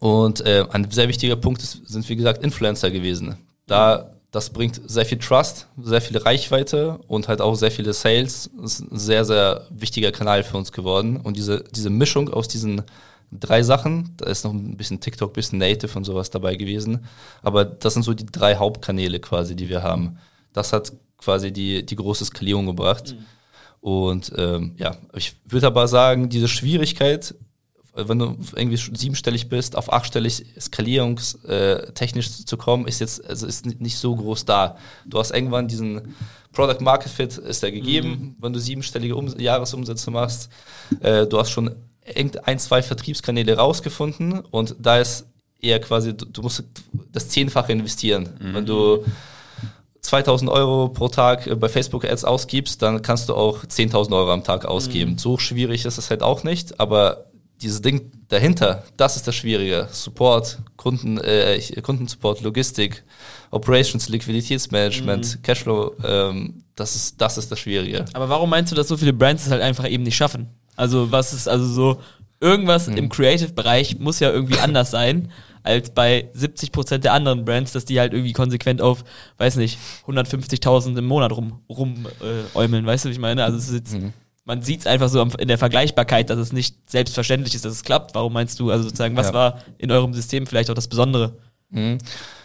C: Und äh, ein sehr wichtiger Punkt ist, sind wie gesagt Influencer gewesen. Da das bringt sehr viel Trust, sehr viel Reichweite und halt auch sehr viele Sales. Das ist ein sehr, sehr wichtiger Kanal für uns geworden. Und diese, diese Mischung aus diesen drei Sachen, da ist noch ein bisschen TikTok, ein bisschen Native und sowas dabei gewesen. Aber das sind so die drei Hauptkanäle quasi, die wir haben. Das hat quasi die, die große Skalierung gebracht. Mhm. Und ähm, ja, ich würde aber sagen, diese Schwierigkeit wenn du irgendwie siebenstellig bist, auf achtstellig skalierungstechnisch äh, zu kommen, ist jetzt also ist nicht so groß da. Du hast irgendwann diesen Product Market Fit ist ja gegeben, mhm. wenn du siebenstellige um Jahresumsätze machst. Äh, du hast schon ein, zwei Vertriebskanäle rausgefunden und da ist eher quasi, du, du musst das Zehnfache investieren. Mhm. Wenn du 2000 Euro pro Tag äh, bei Facebook Ads ausgibst, dann kannst du auch 10.000 Euro am Tag ausgeben. Mhm. So schwierig ist es halt auch nicht, aber dieses Ding dahinter, das ist das Schwierige. Support, Kunden, äh, Kundensupport, Logistik, Operations, Liquiditätsmanagement, mhm. Cashflow, ähm, das ist, das ist das Schwierige.
D: Aber warum meinst du, dass so viele Brands es halt einfach eben nicht schaffen? Also, was ist also so, irgendwas mhm. im Creative-Bereich muss ja irgendwie anders sein als bei 70% der anderen Brands, dass die halt irgendwie konsequent auf, weiß nicht, 150.000 im Monat rum, rum äh, äumeln, weißt du, wie ich meine? Also es ist jetzt, mhm man sieht es einfach so in der Vergleichbarkeit, dass es nicht selbstverständlich ist, dass es klappt. Warum meinst du, also sozusagen, was ja. war in eurem System vielleicht auch das Besondere?
C: Mhm.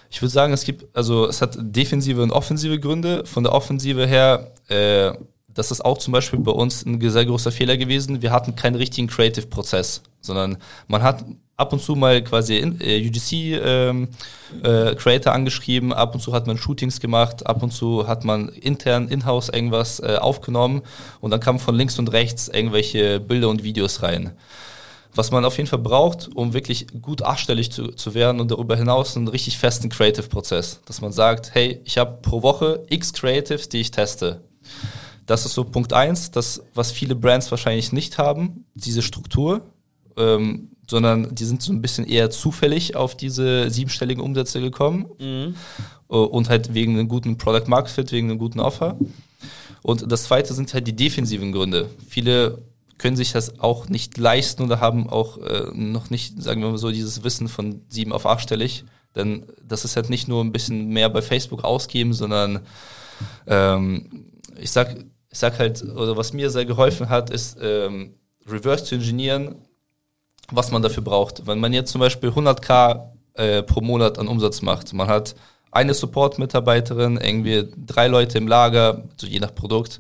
C: Ich würde sagen, es gibt, also es hat defensive und offensive Gründe. Von der Offensive her, äh, das ist auch zum Beispiel bei uns ein sehr großer Fehler gewesen. Wir hatten keinen richtigen Creative-Prozess, sondern man hat ab und zu mal quasi äh, UGC ähm, äh, angeschrieben, ab und zu hat man Shootings gemacht, ab und zu hat man intern in-house irgendwas äh, aufgenommen und dann kamen von links und rechts irgendwelche Bilder und Videos rein. Was man auf jeden Fall braucht, um wirklich gut achtstellig zu, zu werden und darüber hinaus einen richtig festen Creative-Prozess. Dass man sagt, hey, ich habe pro Woche x Creatives, die ich teste. Das ist so Punkt eins, das, was viele Brands wahrscheinlich nicht haben, diese Struktur. Ähm, sondern die sind so ein bisschen eher zufällig auf diese siebenstelligen Umsätze gekommen mhm. Äh, und halt wegen einem guten Product Market Fit, wegen einem guten Offer. Und das zweite sind halt die defensiven Gründe. Viele können sich das auch nicht leisten oder haben auch äh, noch nicht, sagen wir mal so, dieses Wissen von sieben auf achtstellig. Denn das ist halt nicht nur ein bisschen mehr bei Facebook ausgeben, sondern ähm, ich sag, ich sag halt, oder was mir sehr geholfen hat, ist ähm, reverse zu engineeren, was man dafür braucht. Wenn man jetzt zum Beispiel 100k äh, pro Monat an Umsatz macht, man hat eine Support-Mitarbeiterin, irgendwie drei Leute im Lager, so je nach Produkt,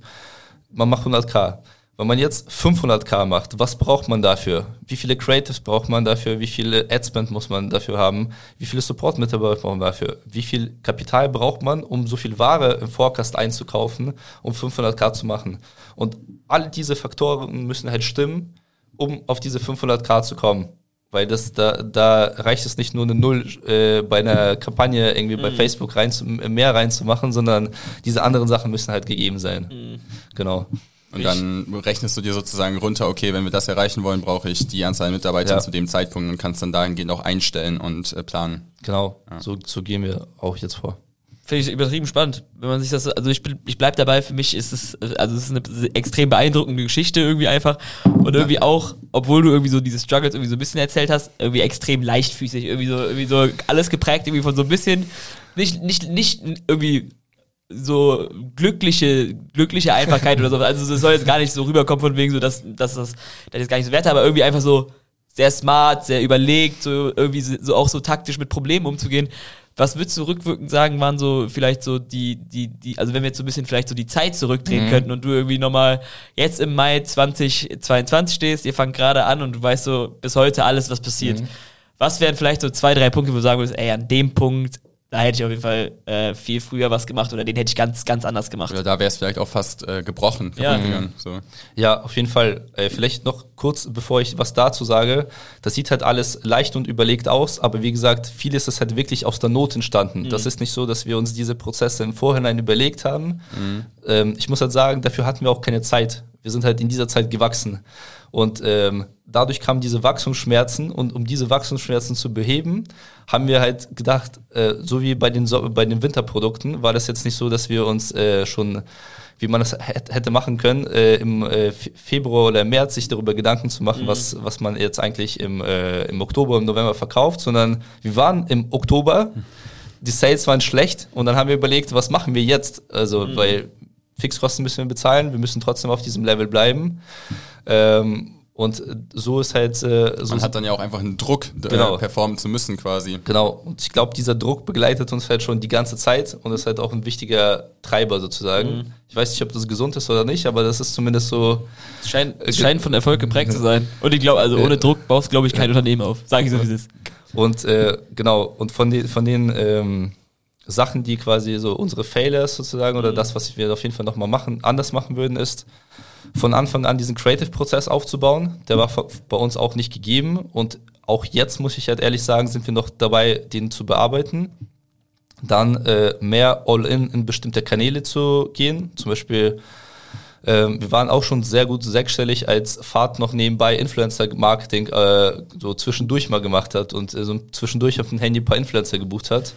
C: man macht 100k. Wenn man jetzt 500k macht, was braucht man dafür? Wie viele Creatives braucht man dafür? Wie viele Adspend muss man dafür haben? Wie viele Support-Mitarbeiter braucht man dafür? Wie viel Kapital braucht man, um so viel Ware im Forecast einzukaufen, um 500k zu machen? Und all diese Faktoren müssen halt stimmen, um auf diese 500k zu kommen. Weil das, da, da reicht es nicht nur eine Null äh, bei einer Kampagne irgendwie mhm. bei Facebook rein zu, mehr reinzumachen, sondern diese anderen Sachen müssen halt gegeben sein. Mhm. Genau.
B: Und dann rechnest du dir sozusagen runter, okay, wenn wir das erreichen wollen, brauche ich die Anzahl Mitarbeiter ja. zu dem Zeitpunkt und kannst dann dahingehend auch einstellen und äh, planen.
C: Genau, ja. so, so gehen wir auch jetzt vor.
D: Finde ich übertrieben spannend, wenn man sich das, also ich, ich bleib dabei, für mich ist es, also es ist eine extrem beeindruckende Geschichte irgendwie einfach und irgendwie auch, obwohl du irgendwie so diese Struggles irgendwie so ein bisschen erzählt hast, irgendwie extrem leichtfüßig, irgendwie so, irgendwie so alles geprägt irgendwie von so ein bisschen, nicht, nicht, nicht irgendwie so glückliche, glückliche Einfachkeit oder so. Also es soll jetzt gar nicht so rüberkommen von wegen so, dass, dass das, das ist gar nicht so wert, aber irgendwie einfach so sehr smart, sehr überlegt, so irgendwie so auch so taktisch mit Problemen umzugehen. Was würdest du rückwirkend sagen, waren so vielleicht so die, die, die, also wenn wir jetzt so ein bisschen vielleicht so die Zeit zurückdrehen mhm. könnten und du irgendwie nochmal jetzt im Mai 2022 stehst, ihr fangt gerade an und du weißt so bis heute alles, was passiert. Mhm. Was wären vielleicht so zwei, drei Punkte, wo du sagen würdest, ey, an dem Punkt da hätte ich auf jeden Fall äh, viel früher was gemacht oder den hätte ich ganz, ganz anders gemacht.
B: Oder da wäre es vielleicht auch fast äh, gebrochen.
C: Ja. Mhm. So. ja, auf jeden Fall. Äh, vielleicht noch kurz, bevor ich was dazu sage. Das sieht halt alles leicht und überlegt aus, aber wie gesagt, vieles ist halt wirklich aus der Not entstanden. Mhm. Das ist nicht so, dass wir uns diese Prozesse im Vorhinein überlegt haben. Mhm. Ähm, ich muss halt sagen, dafür hatten wir auch keine Zeit. Wir sind halt in dieser Zeit gewachsen. Und ähm, dadurch kamen diese Wachstumsschmerzen und um diese Wachstumsschmerzen zu beheben, haben wir halt gedacht, äh, so wie bei den, so bei den Winterprodukten, war das jetzt nicht so, dass wir uns äh, schon, wie man das hätte machen können, äh, im äh, Februar oder März sich darüber Gedanken zu machen, mhm. was, was man jetzt eigentlich im, äh, im Oktober, im November verkauft, sondern wir waren im Oktober, die Sales waren schlecht und dann haben wir überlegt, was machen wir jetzt? Also, mhm. weil Fixkosten müssen wir bezahlen, wir müssen trotzdem auf diesem Level bleiben. Ähm, und so ist halt. Äh, so
B: Man hat dann ja auch einfach einen Druck, äh, genau. performen zu müssen quasi.
C: Genau. Und ich glaube, dieser Druck begleitet uns halt schon die ganze Zeit und ist halt auch ein wichtiger Treiber sozusagen. Mhm. Ich weiß nicht, ob das gesund ist oder nicht, aber das ist zumindest so.
D: Es scheint, äh, scheint von Erfolg geprägt zu sein. Und ich glaube, also ohne Druck baust, glaube ich, kein Unternehmen auf. Sage ich so, wie es ist.
C: Und äh, genau, und von den, von den ähm, Sachen, die quasi so unsere Failures sozusagen oder mhm. das, was wir auf jeden Fall nochmal machen, anders machen würden, ist von Anfang an diesen Creative-Prozess aufzubauen. Der war bei uns auch nicht gegeben und auch jetzt muss ich halt ehrlich sagen, sind wir noch dabei, den zu bearbeiten. Dann äh, mehr All-in in bestimmte Kanäle zu gehen. Zum Beispiel, äh, wir waren auch schon sehr gut sechsstellig, als Fahrt noch nebenbei Influencer-Marketing äh, so zwischendurch mal gemacht hat und äh, so zwischendurch auf dem Handy ein paar Influencer gebucht hat.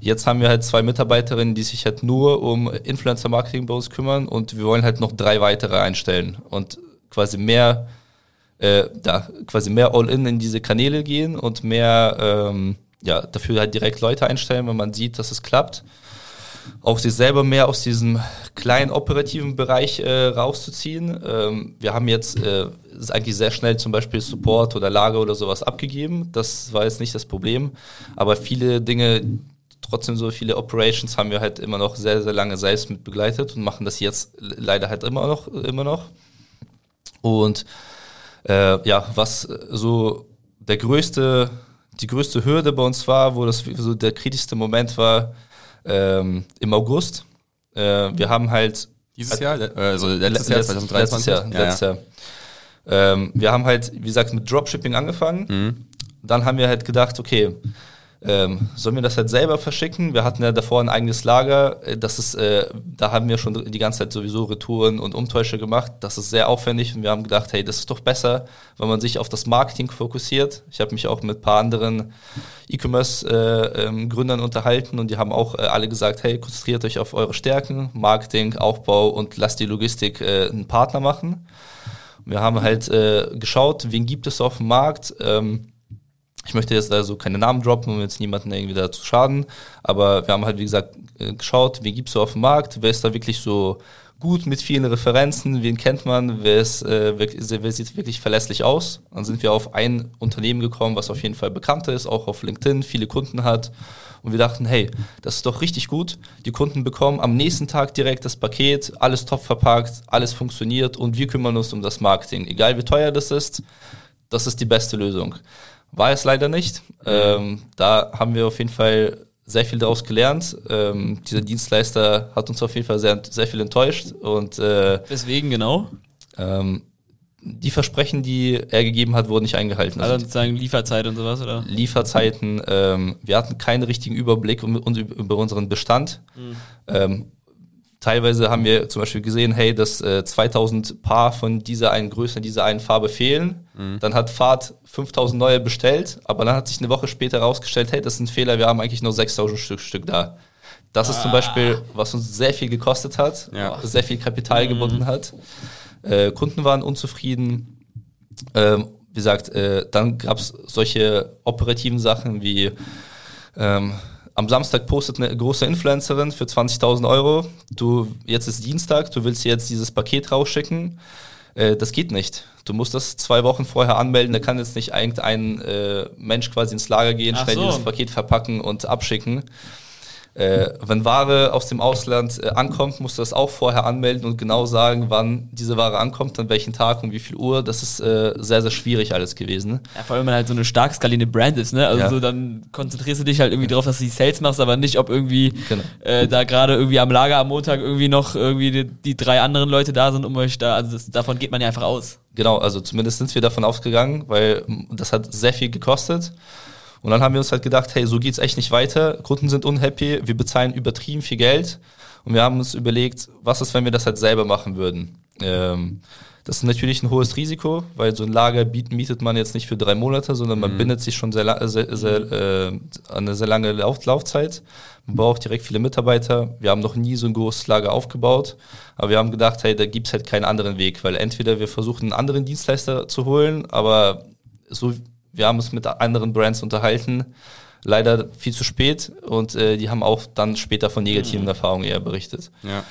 C: Jetzt haben wir halt zwei Mitarbeiterinnen, die sich halt nur um Influencer-Marketing bei uns kümmern und wir wollen halt noch drei weitere einstellen und quasi mehr, äh, da quasi mehr All-in in diese Kanäle gehen und mehr, ähm, ja, dafür halt direkt Leute einstellen, wenn man sieht, dass es klappt. Auch sich selber mehr aus diesem kleinen operativen Bereich äh, rauszuziehen. Ähm, wir haben jetzt äh, eigentlich sehr schnell zum Beispiel Support oder Lager oder sowas abgegeben. Das war jetzt nicht das Problem. Aber viele Dinge, trotzdem so viele Operations haben wir halt immer noch sehr, sehr lange selbst mit begleitet und machen das jetzt leider halt immer noch, immer noch. Und äh, ja, was so der größte, die größte Hürde bei uns war, wo das so der kritischste Moment war, ähm, im August. Äh, wir haben halt
B: dieses Jahr, also letztes Jahr, 2023?
C: Letztes Jahr, ja, letztes ja. Jahr. Ähm, wir haben halt, wie gesagt, mit Dropshipping angefangen. Mhm. Dann haben wir halt gedacht, okay, ähm, sollen wir das halt selber verschicken? Wir hatten ja davor ein eigenes Lager. Äh, das ist, äh, da haben wir schon die ganze Zeit sowieso Retouren und Umtäusche gemacht. Das ist sehr aufwendig und wir haben gedacht, hey, das ist doch besser, wenn man sich auf das Marketing fokussiert. Ich habe mich auch mit ein paar anderen E-Commerce-Gründern äh, ähm, unterhalten und die haben auch äh, alle gesagt, hey, konzentriert euch auf eure Stärken, Marketing, Aufbau und lasst die Logistik äh, einen Partner machen. Wir haben halt äh, geschaut, wen gibt es auf dem Markt. Ähm, ich möchte jetzt also keine Namen droppen, um jetzt niemanden irgendwie da zu schaden, aber wir haben halt, wie gesagt, äh, geschaut, wen gibt's so auf dem Markt, wer ist da wirklich so gut mit vielen Referenzen, wen kennt man, wer, ist, äh, wirklich, wer sieht wirklich verlässlich aus. Dann sind wir auf ein Unternehmen gekommen, was auf jeden Fall bekannt ist, auch auf LinkedIn, viele Kunden hat. Und wir dachten, hey, das ist doch richtig gut. Die Kunden bekommen am nächsten Tag direkt das Paket, alles top verpackt, alles funktioniert und wir kümmern uns um das Marketing. Egal wie teuer das ist, das ist die beste Lösung. War es leider nicht. Ähm, da haben wir auf jeden Fall sehr viel daraus gelernt. Ähm, dieser Dienstleister hat uns auf jeden Fall sehr, sehr viel enttäuscht. Und, äh,
D: Deswegen genau?
C: Ähm, die Versprechen, die er gegeben hat, wurden nicht eingehalten.
D: Also, also sozusagen Lieferzeit und sowas, oder?
C: Lieferzeiten. Ähm, wir hatten keinen richtigen Überblick über unseren Bestand. Mhm. Ähm, Teilweise haben wir zum Beispiel gesehen, hey, dass äh, 2000 Paar von dieser einen Größe, dieser einen Farbe fehlen. Mhm. Dann hat Fahrt 5000 neue bestellt, aber dann hat sich eine Woche später herausgestellt, hey, das ist ein Fehler, wir haben eigentlich nur 6000 Stück, Stück da. Das ah. ist zum ah. Beispiel, was uns sehr viel gekostet hat, ja. sehr viel Kapital mhm. gebunden hat. Äh, Kunden waren unzufrieden. Ähm, wie gesagt, äh, dann gab es solche operativen Sachen wie ähm, am Samstag postet eine große Influencerin für 20.000 Euro. Du, jetzt ist Dienstag, du willst jetzt dieses Paket rausschicken. Äh, das geht nicht. Du musst das zwei Wochen vorher anmelden. Da kann jetzt nicht irgendein äh, Mensch quasi ins Lager gehen,
D: Ach
C: schnell
D: so.
C: dieses Paket verpacken und abschicken. Äh, wenn Ware aus dem Ausland äh, ankommt, musst du das auch vorher anmelden und genau sagen, wann diese Ware ankommt, an welchen Tag, um wie viel Uhr. Das ist äh, sehr, sehr schwierig alles gewesen.
D: Ja, vor allem, wenn man halt so eine stark skalierende Brand ist, ne? Also
C: Ja.
D: so, dann konzentrierst du dich halt irgendwie drauf, dass du die Sales machst, aber nicht, ob irgendwie
C: Genau.
D: äh, da gerade irgendwie am Lager am Montag irgendwie noch irgendwie die, die drei anderen Leute da sind, um euch da, also das, davon geht man ja einfach aus.
C: Genau, also zumindest sind wir davon ausgegangen, weil das hat sehr viel gekostet. Und dann haben wir uns halt gedacht, hey, so geht's echt nicht weiter. Kunden sind unhappy, wir bezahlen übertrieben viel Geld. Und wir haben uns überlegt, was ist, wenn wir das halt selber machen würden? Ähm, das ist natürlich ein hohes Risiko, weil so ein Lager mietet man jetzt nicht für drei Monate, sondern man bindet sich schon sehr, sehr, sehr, äh, an eine sehr lange Lauf Laufzeit. Man braucht direkt viele Mitarbeiter. Wir haben noch nie so ein großes Lager aufgebaut, aber wir haben gedacht, hey, da gibt's halt keinen anderen Weg, weil entweder wir versuchen, einen anderen Dienstleister zu holen, aber so, wir haben uns mit anderen Brands unterhalten, leider viel zu spät und äh, die haben auch dann später von negativen Erfahrungen eher berichtet.
B: Ja.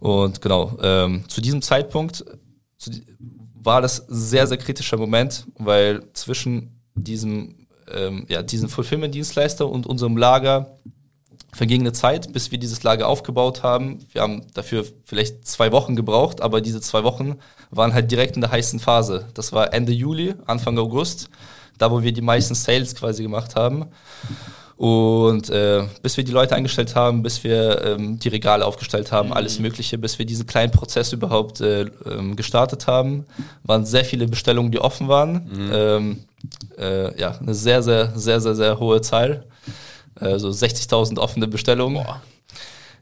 C: Und genau, ähm, zu diesem Zeitpunkt zu, war das ein sehr, sehr kritischer Moment, weil zwischen diesem, ähm, ja, diesem Fulfillment-Dienstleister und unserem Lager verging eine Zeit, bis wir dieses Lager aufgebaut haben. Wir haben dafür vielleicht zwei Wochen gebraucht, aber diese zwei Wochen waren halt direkt in der heißen Phase. Das war Ende Juli, Anfang August, da wo wir die meisten Sales quasi gemacht haben. Und äh, bis wir die Leute eingestellt haben, bis wir ähm, die Regale aufgestellt haben, alles Mögliche, bis wir diesen kleinen Prozess überhaupt äh, ähm, gestartet haben, waren sehr viele Bestellungen, die offen waren. Ähm, äh, ja, eine sehr, sehr, sehr, sehr, sehr hohe Zahl. Also 60.000 offene Bestellungen,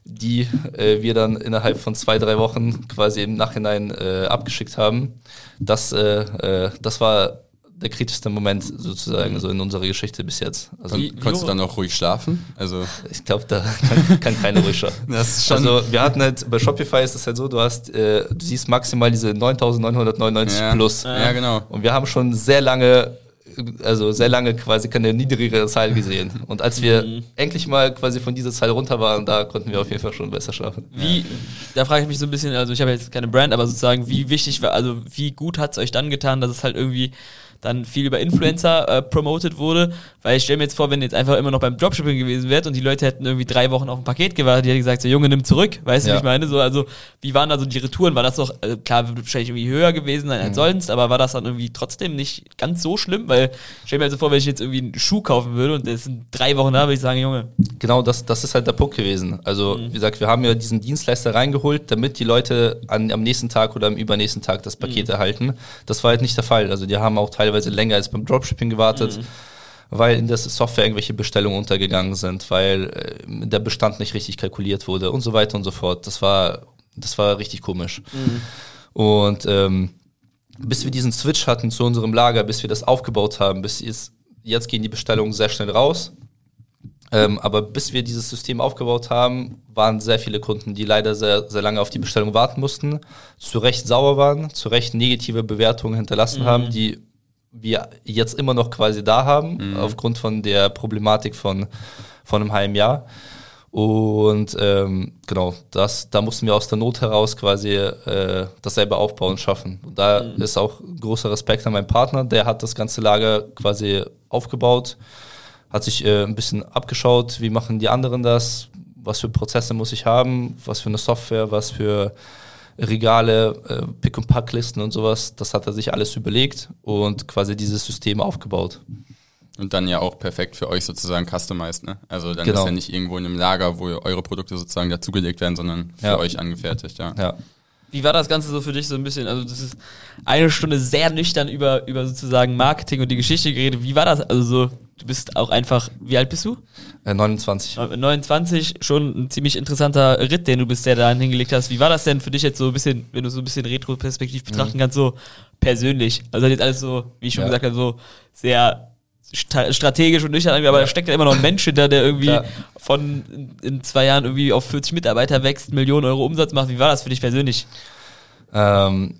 C: die äh, wir dann innerhalb von zwei, drei Wochen quasi im Nachhinein äh, abgeschickt haben. Das, äh, äh, das war der kritischste Moment sozusagen so in unserer Geschichte bis jetzt. Also
D: Wie-
B: konntest du dann auch ruhig schlafen? Also, [LAUGHS]
C: ich glaube, da kann, kann keiner ruhig schlafen. [LAUGHS]
B: das ist schon.
C: Also wir hatten halt, bei Shopify ist es halt so, du hast, äh, du siehst maximal diese 9999
B: ja,
C: plus.
B: Ja, genau.
C: Und wir haben schon sehr lange, also sehr lange quasi keine niedrigere Zahl gesehen. Und als wir
B: Mhm.
C: endlich mal quasi von dieser Zahl runter waren, da konnten wir auf jeden Fall schon besser schlafen.
D: Wie, da frage ich mich so ein bisschen, also ich habe jetzt keine Brand, aber sozusagen, wie wichtig war, also wie gut hat es euch dann getan, dass es halt irgendwie dann viel über Influencer äh, promoted wurde, weil ich stelle mir jetzt vor, wenn jetzt einfach immer noch beim Dropshipping gewesen wäre und die Leute hätten irgendwie drei Wochen auf ein Paket gewartet, die hätten gesagt, so Junge, nimm zurück, weißt du,
C: Ja.
D: wie ich meine? So, also wie waren da so die Retouren? War das doch, äh, klar, wahrscheinlich irgendwie höher gewesen sein
C: Mhm.
D: als sonst, aber war das dann irgendwie trotzdem nicht ganz so schlimm? Weil ich stelle mir also vor, wenn ich jetzt irgendwie einen Schuh kaufen würde und es sind drei Wochen da, würde ich sagen, Junge,
C: Genau, das, das ist halt der Punkt gewesen. Also, wie gesagt, wir haben ja diesen Dienstleister reingeholt, damit die Leute an, am nächsten Tag oder am übernächsten Tag das Paket erhalten. Das war halt nicht der Fall. Also, die haben auch teilweise länger als beim Dropshipping gewartet, weil in der Software irgendwelche Bestellungen untergegangen sind, weil äh, der Bestand nicht richtig kalkuliert wurde und so weiter und so fort. Das war, das war richtig komisch. Und ähm, bis wir diesen Switch hatten zu unserem Lager, bis wir das aufgebaut haben, bis jetzt, jetzt gehen die Bestellungen sehr schnell raus. Ähm, aber bis wir dieses System aufgebaut haben, waren sehr viele Kunden, die leider sehr, sehr lange auf die Bestellung warten mussten, zu Recht sauer waren, zu Recht negative Bewertungen hinterlassen haben, die wir jetzt immer noch quasi da haben, aufgrund von der Problematik von, von einem halben Jahr. Und ähm, genau, das, da mussten wir aus der Not heraus quasi äh, das selber aufbauen und schaffen. Und da ist auch großer Respekt an meinen Partner, der hat das ganze Lager quasi aufgebaut, hat sich äh, ein bisschen abgeschaut, wie machen die anderen das, was für Prozesse muss ich haben, was für eine Software, was für Regale, äh, Pick- und Packlisten und sowas. Das hat er sich alles überlegt und quasi dieses System aufgebaut.
B: Und dann ja auch perfekt für euch sozusagen customized, ne? Also dann
C: Genau.
B: ist ja nicht irgendwo in einem Lager, wo eure Produkte sozusagen dazugelegt werden, sondern für
C: Ja.
B: euch angefertigt, ja.
C: Ja.
D: Wie war das Ganze so für dich so ein bisschen? Also das ist eine Stunde sehr nüchtern über, über sozusagen Marketing und die Geschichte geredet. Wie war das? Also so, du bist auch einfach, wie alt bist du?
C: Äh, 29.
D: 29, schon ein ziemlich interessanter Ritt, den du bisher da hingelegt hast. Wie war das denn für dich jetzt so ein bisschen, wenn du so ein bisschen Retro-Perspektiv betrachten kannst, so persönlich? Also jetzt alles so, wie ich schon
C: Ja.
D: gesagt habe, so sehr strategisch und nüchtern, aber da steckt ja immer noch ein Mensch hinter, der irgendwie
C: Klar.
D: von in- zwei Jahren irgendwie auf 40 Mitarbeiter wächst, Millionen Euro Umsatz macht. Wie war das für dich persönlich?
C: Ähm,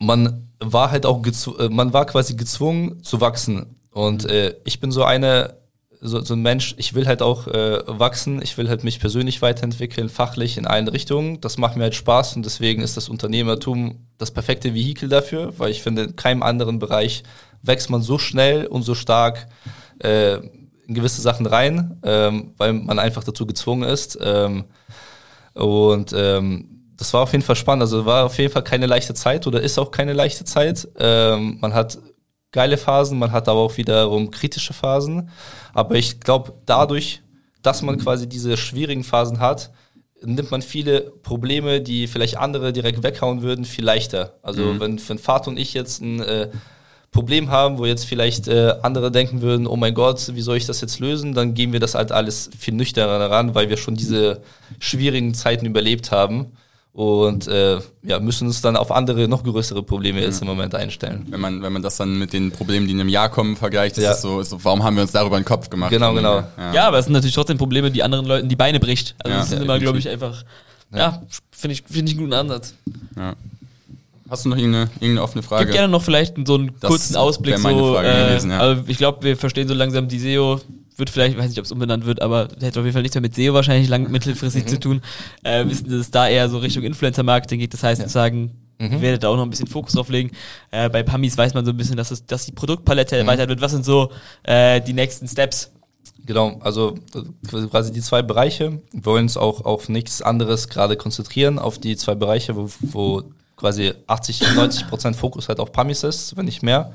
C: man war halt auch äh, man war quasi gezwungen zu wachsen. Und äh, ich bin so eine so, so ein Mensch, ich will halt auch äh, wachsen, ich will halt mich persönlich weiterentwickeln, fachlich in allen Richtungen. Das macht mir halt Spaß und deswegen ist das Unternehmertum das perfekte Vehikel dafür, weil ich finde, in keinem anderen Bereich wächst man so schnell und so stark äh, in gewisse Sachen rein, ähm, weil man einfach dazu gezwungen ist. Ähm, und ähm, das war auf jeden Fall spannend. Also war auf jeden Fall keine leichte Zeit oder ist auch keine leichte Zeit. Ähm, man hat geile Phasen, man hat aber auch wiederum kritische Phasen. Aber ich glaube, dadurch, dass man quasi diese schwierigen Phasen hat, nimmt man viele Probleme, die vielleicht andere direkt weghauen würden, viel leichter. Also mhm. wenn, wenn Vater und ich jetzt ein äh, Problem haben, wo jetzt vielleicht äh, andere denken würden, oh mein Gott, wie soll ich das jetzt lösen, dann gehen wir das halt alles viel nüchterner ran, weil wir schon diese schwierigen Zeiten überlebt haben und äh, ja, müssen uns dann auf andere, noch größere Probleme jetzt im Moment einstellen.
B: Wenn man, wenn man das dann mit den Problemen, die in einem Jahr kommen, vergleicht, ist ja. es so, so, warum haben wir uns darüber den Kopf gemacht?
C: Genau, genau.
D: Ja. ja. aber es sind natürlich trotzdem Probleme, die anderen Leuten die Beine bricht. Also ja. das sind immer, glaube ich, einfach, ja, finde ich, finde ich einen guten Ansatz. Ja.
B: Hast du noch irgendeine, irgendeine offene Frage?
D: Gib gerne noch vielleicht so einen das kurzen Ausblick. So, äh, gewesen, ja. Also ich glaube, wir verstehen so langsam die SEO wird vielleicht, ich weiß nicht, ob es umbenannt wird, aber hätte auf jeden Fall nichts mehr mit SEO wahrscheinlich lang mittelfristig mhm. zu tun. Äh, wissen, dass es da eher so Richtung Influencer-Marketing geht. Das heißt, ja. sozusagen, mhm. werdet da auch noch ein bisschen Fokus drauf legen. Äh, bei Pamis weiß man so ein bisschen, dass, es, dass die Produktpalette mhm. erweitert wird. Was sind so äh, die nächsten Steps?
C: Genau, also quasi die zwei Bereiche. Wir wollen uns auch auf nichts anderes gerade konzentrieren, auf die zwei Bereiche, wo, wo quasi 80, 90 Prozent Fokus halt auf Pamis ist, wenn nicht mehr.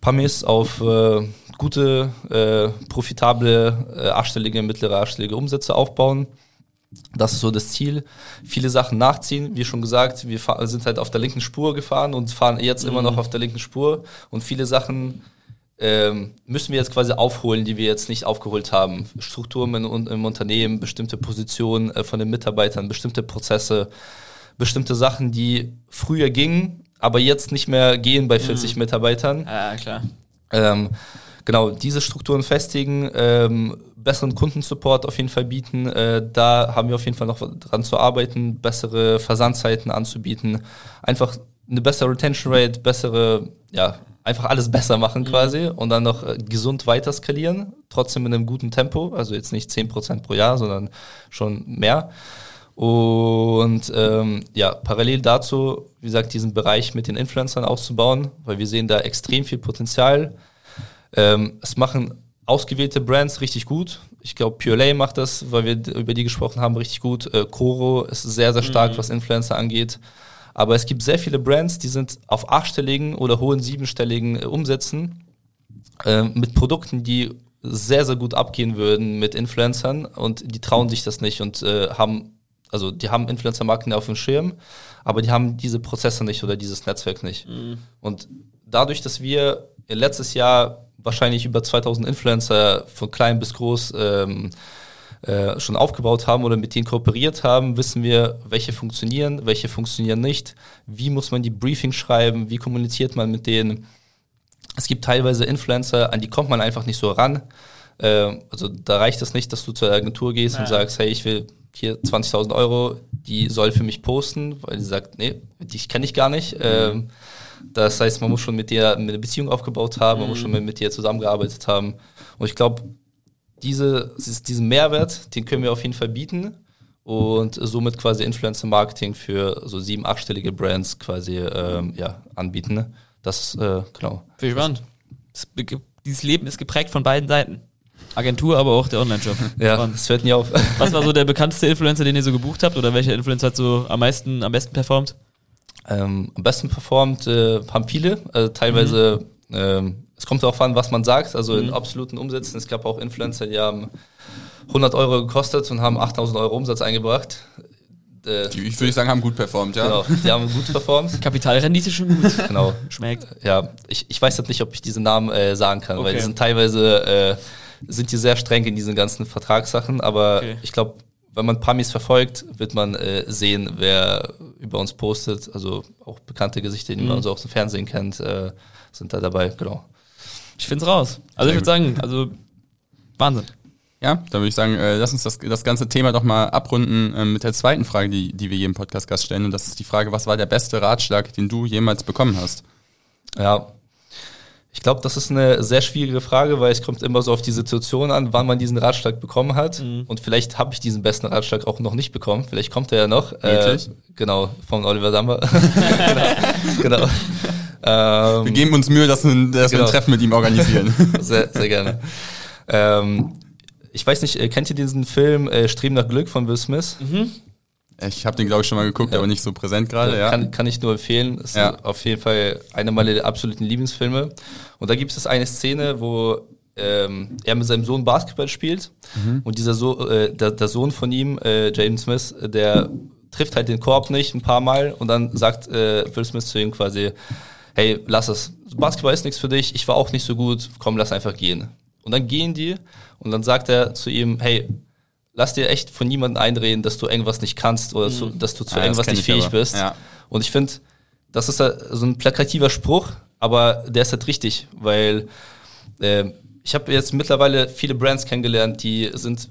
C: Pamis auf äh, gute, äh, profitable, äh, achtstellige, mittlere, achtstellige Umsätze aufbauen. Das ist so das Ziel. Viele Sachen nachziehen. Wie schon gesagt, wir sind halt auf der linken Spur gefahren und fahren jetzt mhm. immer noch auf der linken Spur. Und viele Sachen ähm, müssen wir jetzt quasi aufholen, die wir jetzt nicht aufgeholt haben. Strukturen im, im Unternehmen, bestimmte Positionen äh, von den Mitarbeitern, bestimmte Prozesse, bestimmte Sachen, die früher gingen, aber jetzt nicht mehr gehen bei 40 mhm. Mitarbeitern.
D: Ja, klar.
C: Ähm, genau, diese Strukturen festigen, ähm, besseren Kundensupport auf jeden Fall bieten. Äh, da haben wir auf jeden Fall noch dran zu arbeiten, bessere Versandzeiten anzubieten, einfach eine bessere Retention Rate, bessere, ja, einfach alles besser machen mhm. quasi und dann noch äh, gesund weiter skalieren, trotzdem in einem guten Tempo, also jetzt nicht 10% pro Jahr, sondern schon mehr. Und ähm, ja, parallel dazu, wie gesagt, diesen Bereich mit den Influencern auszubauen, weil wir sehen da extrem viel Potenzial. Ähm, es machen ausgewählte Brands richtig gut. Ich glaube, Pure Lay macht das, weil wir über die gesprochen haben, richtig gut. Äh, Coro ist sehr, sehr stark, mhm. was Influencer angeht. Aber es gibt sehr viele Brands, die sind auf achtstelligen oder hohen siebenstelligen äh, Umsätzen äh, mit Produkten, die sehr, sehr gut abgehen würden mit Influencern und die trauen sich das nicht und äh, haben, also die haben Influencer-Marken auf dem Schirm, aber die haben diese Prozesse nicht oder dieses Netzwerk nicht. Mhm. Und dadurch, dass wir letztes Jahr wahrscheinlich über 2000 Influencer von klein bis groß ähm, äh, schon aufgebaut haben oder mit denen kooperiert haben, wissen wir, welche funktionieren, welche funktionieren nicht, wie muss man die Briefing schreiben, wie kommuniziert man mit denen. Es gibt teilweise Influencer, an die kommt man einfach nicht so ran. Äh, also da reicht es nicht, dass du zur Agentur gehst ja. und sagst, hey, ich will hier 20.000 Euro, die soll für mich posten, weil sie sagt, nee, dich kenne ich gar nicht. Mhm. Ähm, das heißt, man muss schon mit dir eine Beziehung aufgebaut haben, man muss schon mhm. mit dir zusammengearbeitet haben. Und ich glaube, diese, diesen Mehrwert, den können wir auf jeden Fall bieten und somit quasi Influencer-Marketing für so sieben, achtstellige Brands quasi ähm, ja, anbieten. Das, äh, genau.
D: Viel spannend. Das, dieses Leben ist geprägt von beiden Seiten. Agentur, aber auch der Online-Shop. [LAUGHS]
C: Ja, das fällt nie auf.
D: Was war so der bekannteste Influencer, den ihr so gebucht habt oder welcher Influencer hat so am meisten, am besten performt?
C: Ähm, am besten performt äh, haben viele, also teilweise, mhm. ähm, es kommt darauf an, was man sagt, also mhm. in absoluten Umsätzen. Es gab auch Influencer, die haben 100 Euro gekostet und haben 8000 Euro Umsatz eingebracht.
B: Äh, die, ich würde sagen, haben gut performt, ja.
C: Genau, die haben gut performt. [LAUGHS]
D: Kapitalrendite schon gut.
C: Genau. Schmeckt. Ja, ich, ich weiß jetzt nicht, ob ich diese Namen äh, sagen kann, okay. weil die sind teilweise, äh, sind die sehr streng in diesen ganzen Vertragssachen, aber okay. ich glaube, wenn man Pamis verfolgt, wird man äh, sehen, wer über uns postet. Also auch bekannte Gesichter, die mhm. man so aus dem Fernsehen kennt, äh, sind da dabei, genau.
D: Ich finde es raus. Also ich würde sagen, also Wahnsinn.
B: Ja, da würde ich sagen, äh, lass uns das, das ganze Thema doch mal abrunden äh, mit der zweiten Frage, die, die wir jedem Podcast-Gast stellen. Und das ist die Frage, was war der beste Ratschlag, den du jemals bekommen hast?
C: Ja, Ich glaube, das ist eine sehr schwierige Frage, weil es kommt immer so auf die Situation an, wann man diesen Ratschlag bekommen hat.
D: Mhm.
C: Und vielleicht habe ich diesen besten Ratschlag auch noch nicht bekommen. Vielleicht kommt er ja noch. Äh, genau, von Oliver Sammer. [LAUGHS] [LAUGHS] genau. genau.
B: Wir
C: Ähm,
B: geben uns Mühe, dass, wir- dass wir
C: Genau.
B: ein Treffen mit ihm organisieren. [LAUGHS]
C: sehr, sehr gerne. ähm, ich weiß nicht, äh, kennt ihr diesen Film äh, Streben nach Glück von Will Smith?
B: Ich habe den, glaube ich, schon mal geguckt, aber nicht so präsent gerade. Ja.
C: Kann, kann ich nur empfehlen. Ist
B: Ja.
C: auf jeden Fall einer meiner absoluten Lieblingsfilme. Und da gibt es eine Szene, wo ähm, er mit seinem Sohn Basketball spielt. Und dieser so äh, der, der Sohn von ihm, äh, Jaden Smith, der trifft halt den Korb nicht ein paar Mal und dann sagt äh, Will Smith zu ihm quasi, hey, lass es. Basketball ist nichts für dich, ich war auch nicht so gut, komm, lass einfach gehen. Und dann gehen die und dann sagt er zu ihm, hey, lass dir echt von niemandem einreden, dass du irgendwas nicht kannst oder zu, dass du zu
B: das
C: irgendwas nicht
B: ich
C: fähig
B: aber.
C: bist.
B: Ja.
C: Und ich finde, das ist halt so ein plakativer Spruch, aber der ist halt richtig, weil äh, ich habe jetzt mittlerweile viele Brands kennengelernt, die sind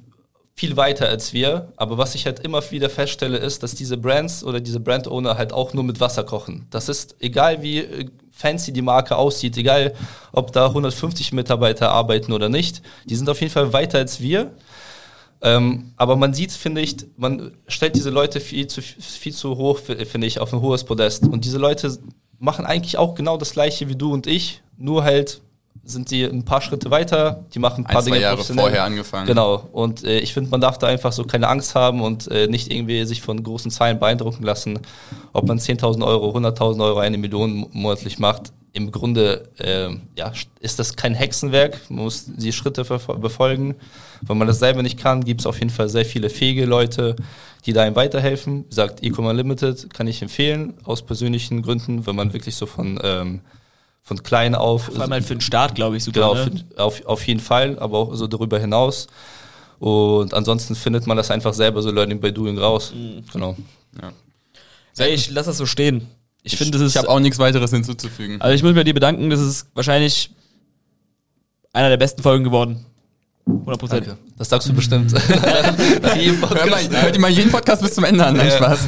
C: viel weiter als wir, aber was ich halt immer wieder feststelle, ist, dass diese Brands oder diese Brand-Owner halt auch nur mit Wasser kochen. Das ist egal, wie äh, fancy die Marke aussieht, egal, ob da 150 Mitarbeiter arbeiten oder nicht, die sind auf jeden Fall weiter als wir. Ähm, aber man sieht, finde ich, man stellt diese Leute viel zu, viel zu hoch, fi- finde ich, auf ein hohes Podest. Und diese Leute machen eigentlich auch genau das gleiche wie du und ich, nur halt sind die ein paar Schritte weiter, die machen ein paar
B: Ein, zwei
C: Dinge
B: Jahre
C: professionell.
B: vorher angefangen.
C: Genau. Und äh, ich finde, man darf da einfach so keine Angst haben und äh, nicht irgendwie sich von großen Zahlen beeindrucken lassen. Ob man 10.000 Euro, 100.000 Euro, eine Million monatlich macht. Im Grunde ähm, ja, ist das kein Hexenwerk. Man muss die Schritte befolgen. Wenn man das selber nicht kann, gibt es auf jeden Fall sehr viele fähige Leute, die da einem weiterhelfen. Wie gesagt, Ecommerce Limited kann ich empfehlen, aus persönlichen Gründen, wenn man wirklich so von, ähm, von klein auf
D: Vor allem halt für den Start, glaube ich, super.
C: Genau,
D: ne?
C: für, auf, auf jeden Fall, aber auch so darüber hinaus. Und ansonsten findet man das einfach selber so Learning by Doing raus.
D: Mhm.
C: Genau.
D: Ey, ich lass das so stehen. Ich finde, das
B: Ich
D: ist.
B: habe auch nichts weiteres hinzuzufügen.
D: Also ich muss mir bei dir bedanken, das ist wahrscheinlich einer der besten Folgen geworden. 100 Prozent.
C: Danke. Das sagst du bestimmt. [LAUGHS] Nach jedem
B: Hör mal, hört ihr mal jeden Podcast bis zum Ende an. Nein,
C: Ja.
B: Spaß. [LAUGHS]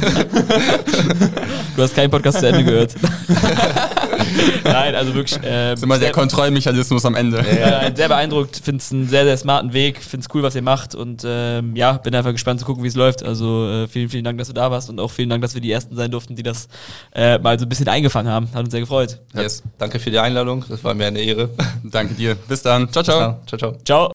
D: Du hast keinen Podcast zu Ende gehört. [LAUGHS] [LAUGHS] Nein, also wirklich. Äh,
B: Das ist immer der
D: sehr,
B: Kontrollmechanismus am Ende.
D: äh, [LAUGHS] sehr beeindruckt, finde es einen sehr, sehr smarten Weg, finde es cool, was ihr macht und ähm, ja, bin einfach gespannt zu gucken, wie es läuft. Also äh, vielen, vielen Dank, dass du da warst und auch vielen Dank, dass wir die Ersten sein durften, die das äh, mal so ein bisschen eingefangen haben. Hat uns sehr gefreut.
B: Yes.
C: Danke für die Einladung. Das war mir eine Ehre.
B: Danke dir. Bis dann. Ciao, ciao.
C: Ciao, ciao.
D: Ciao.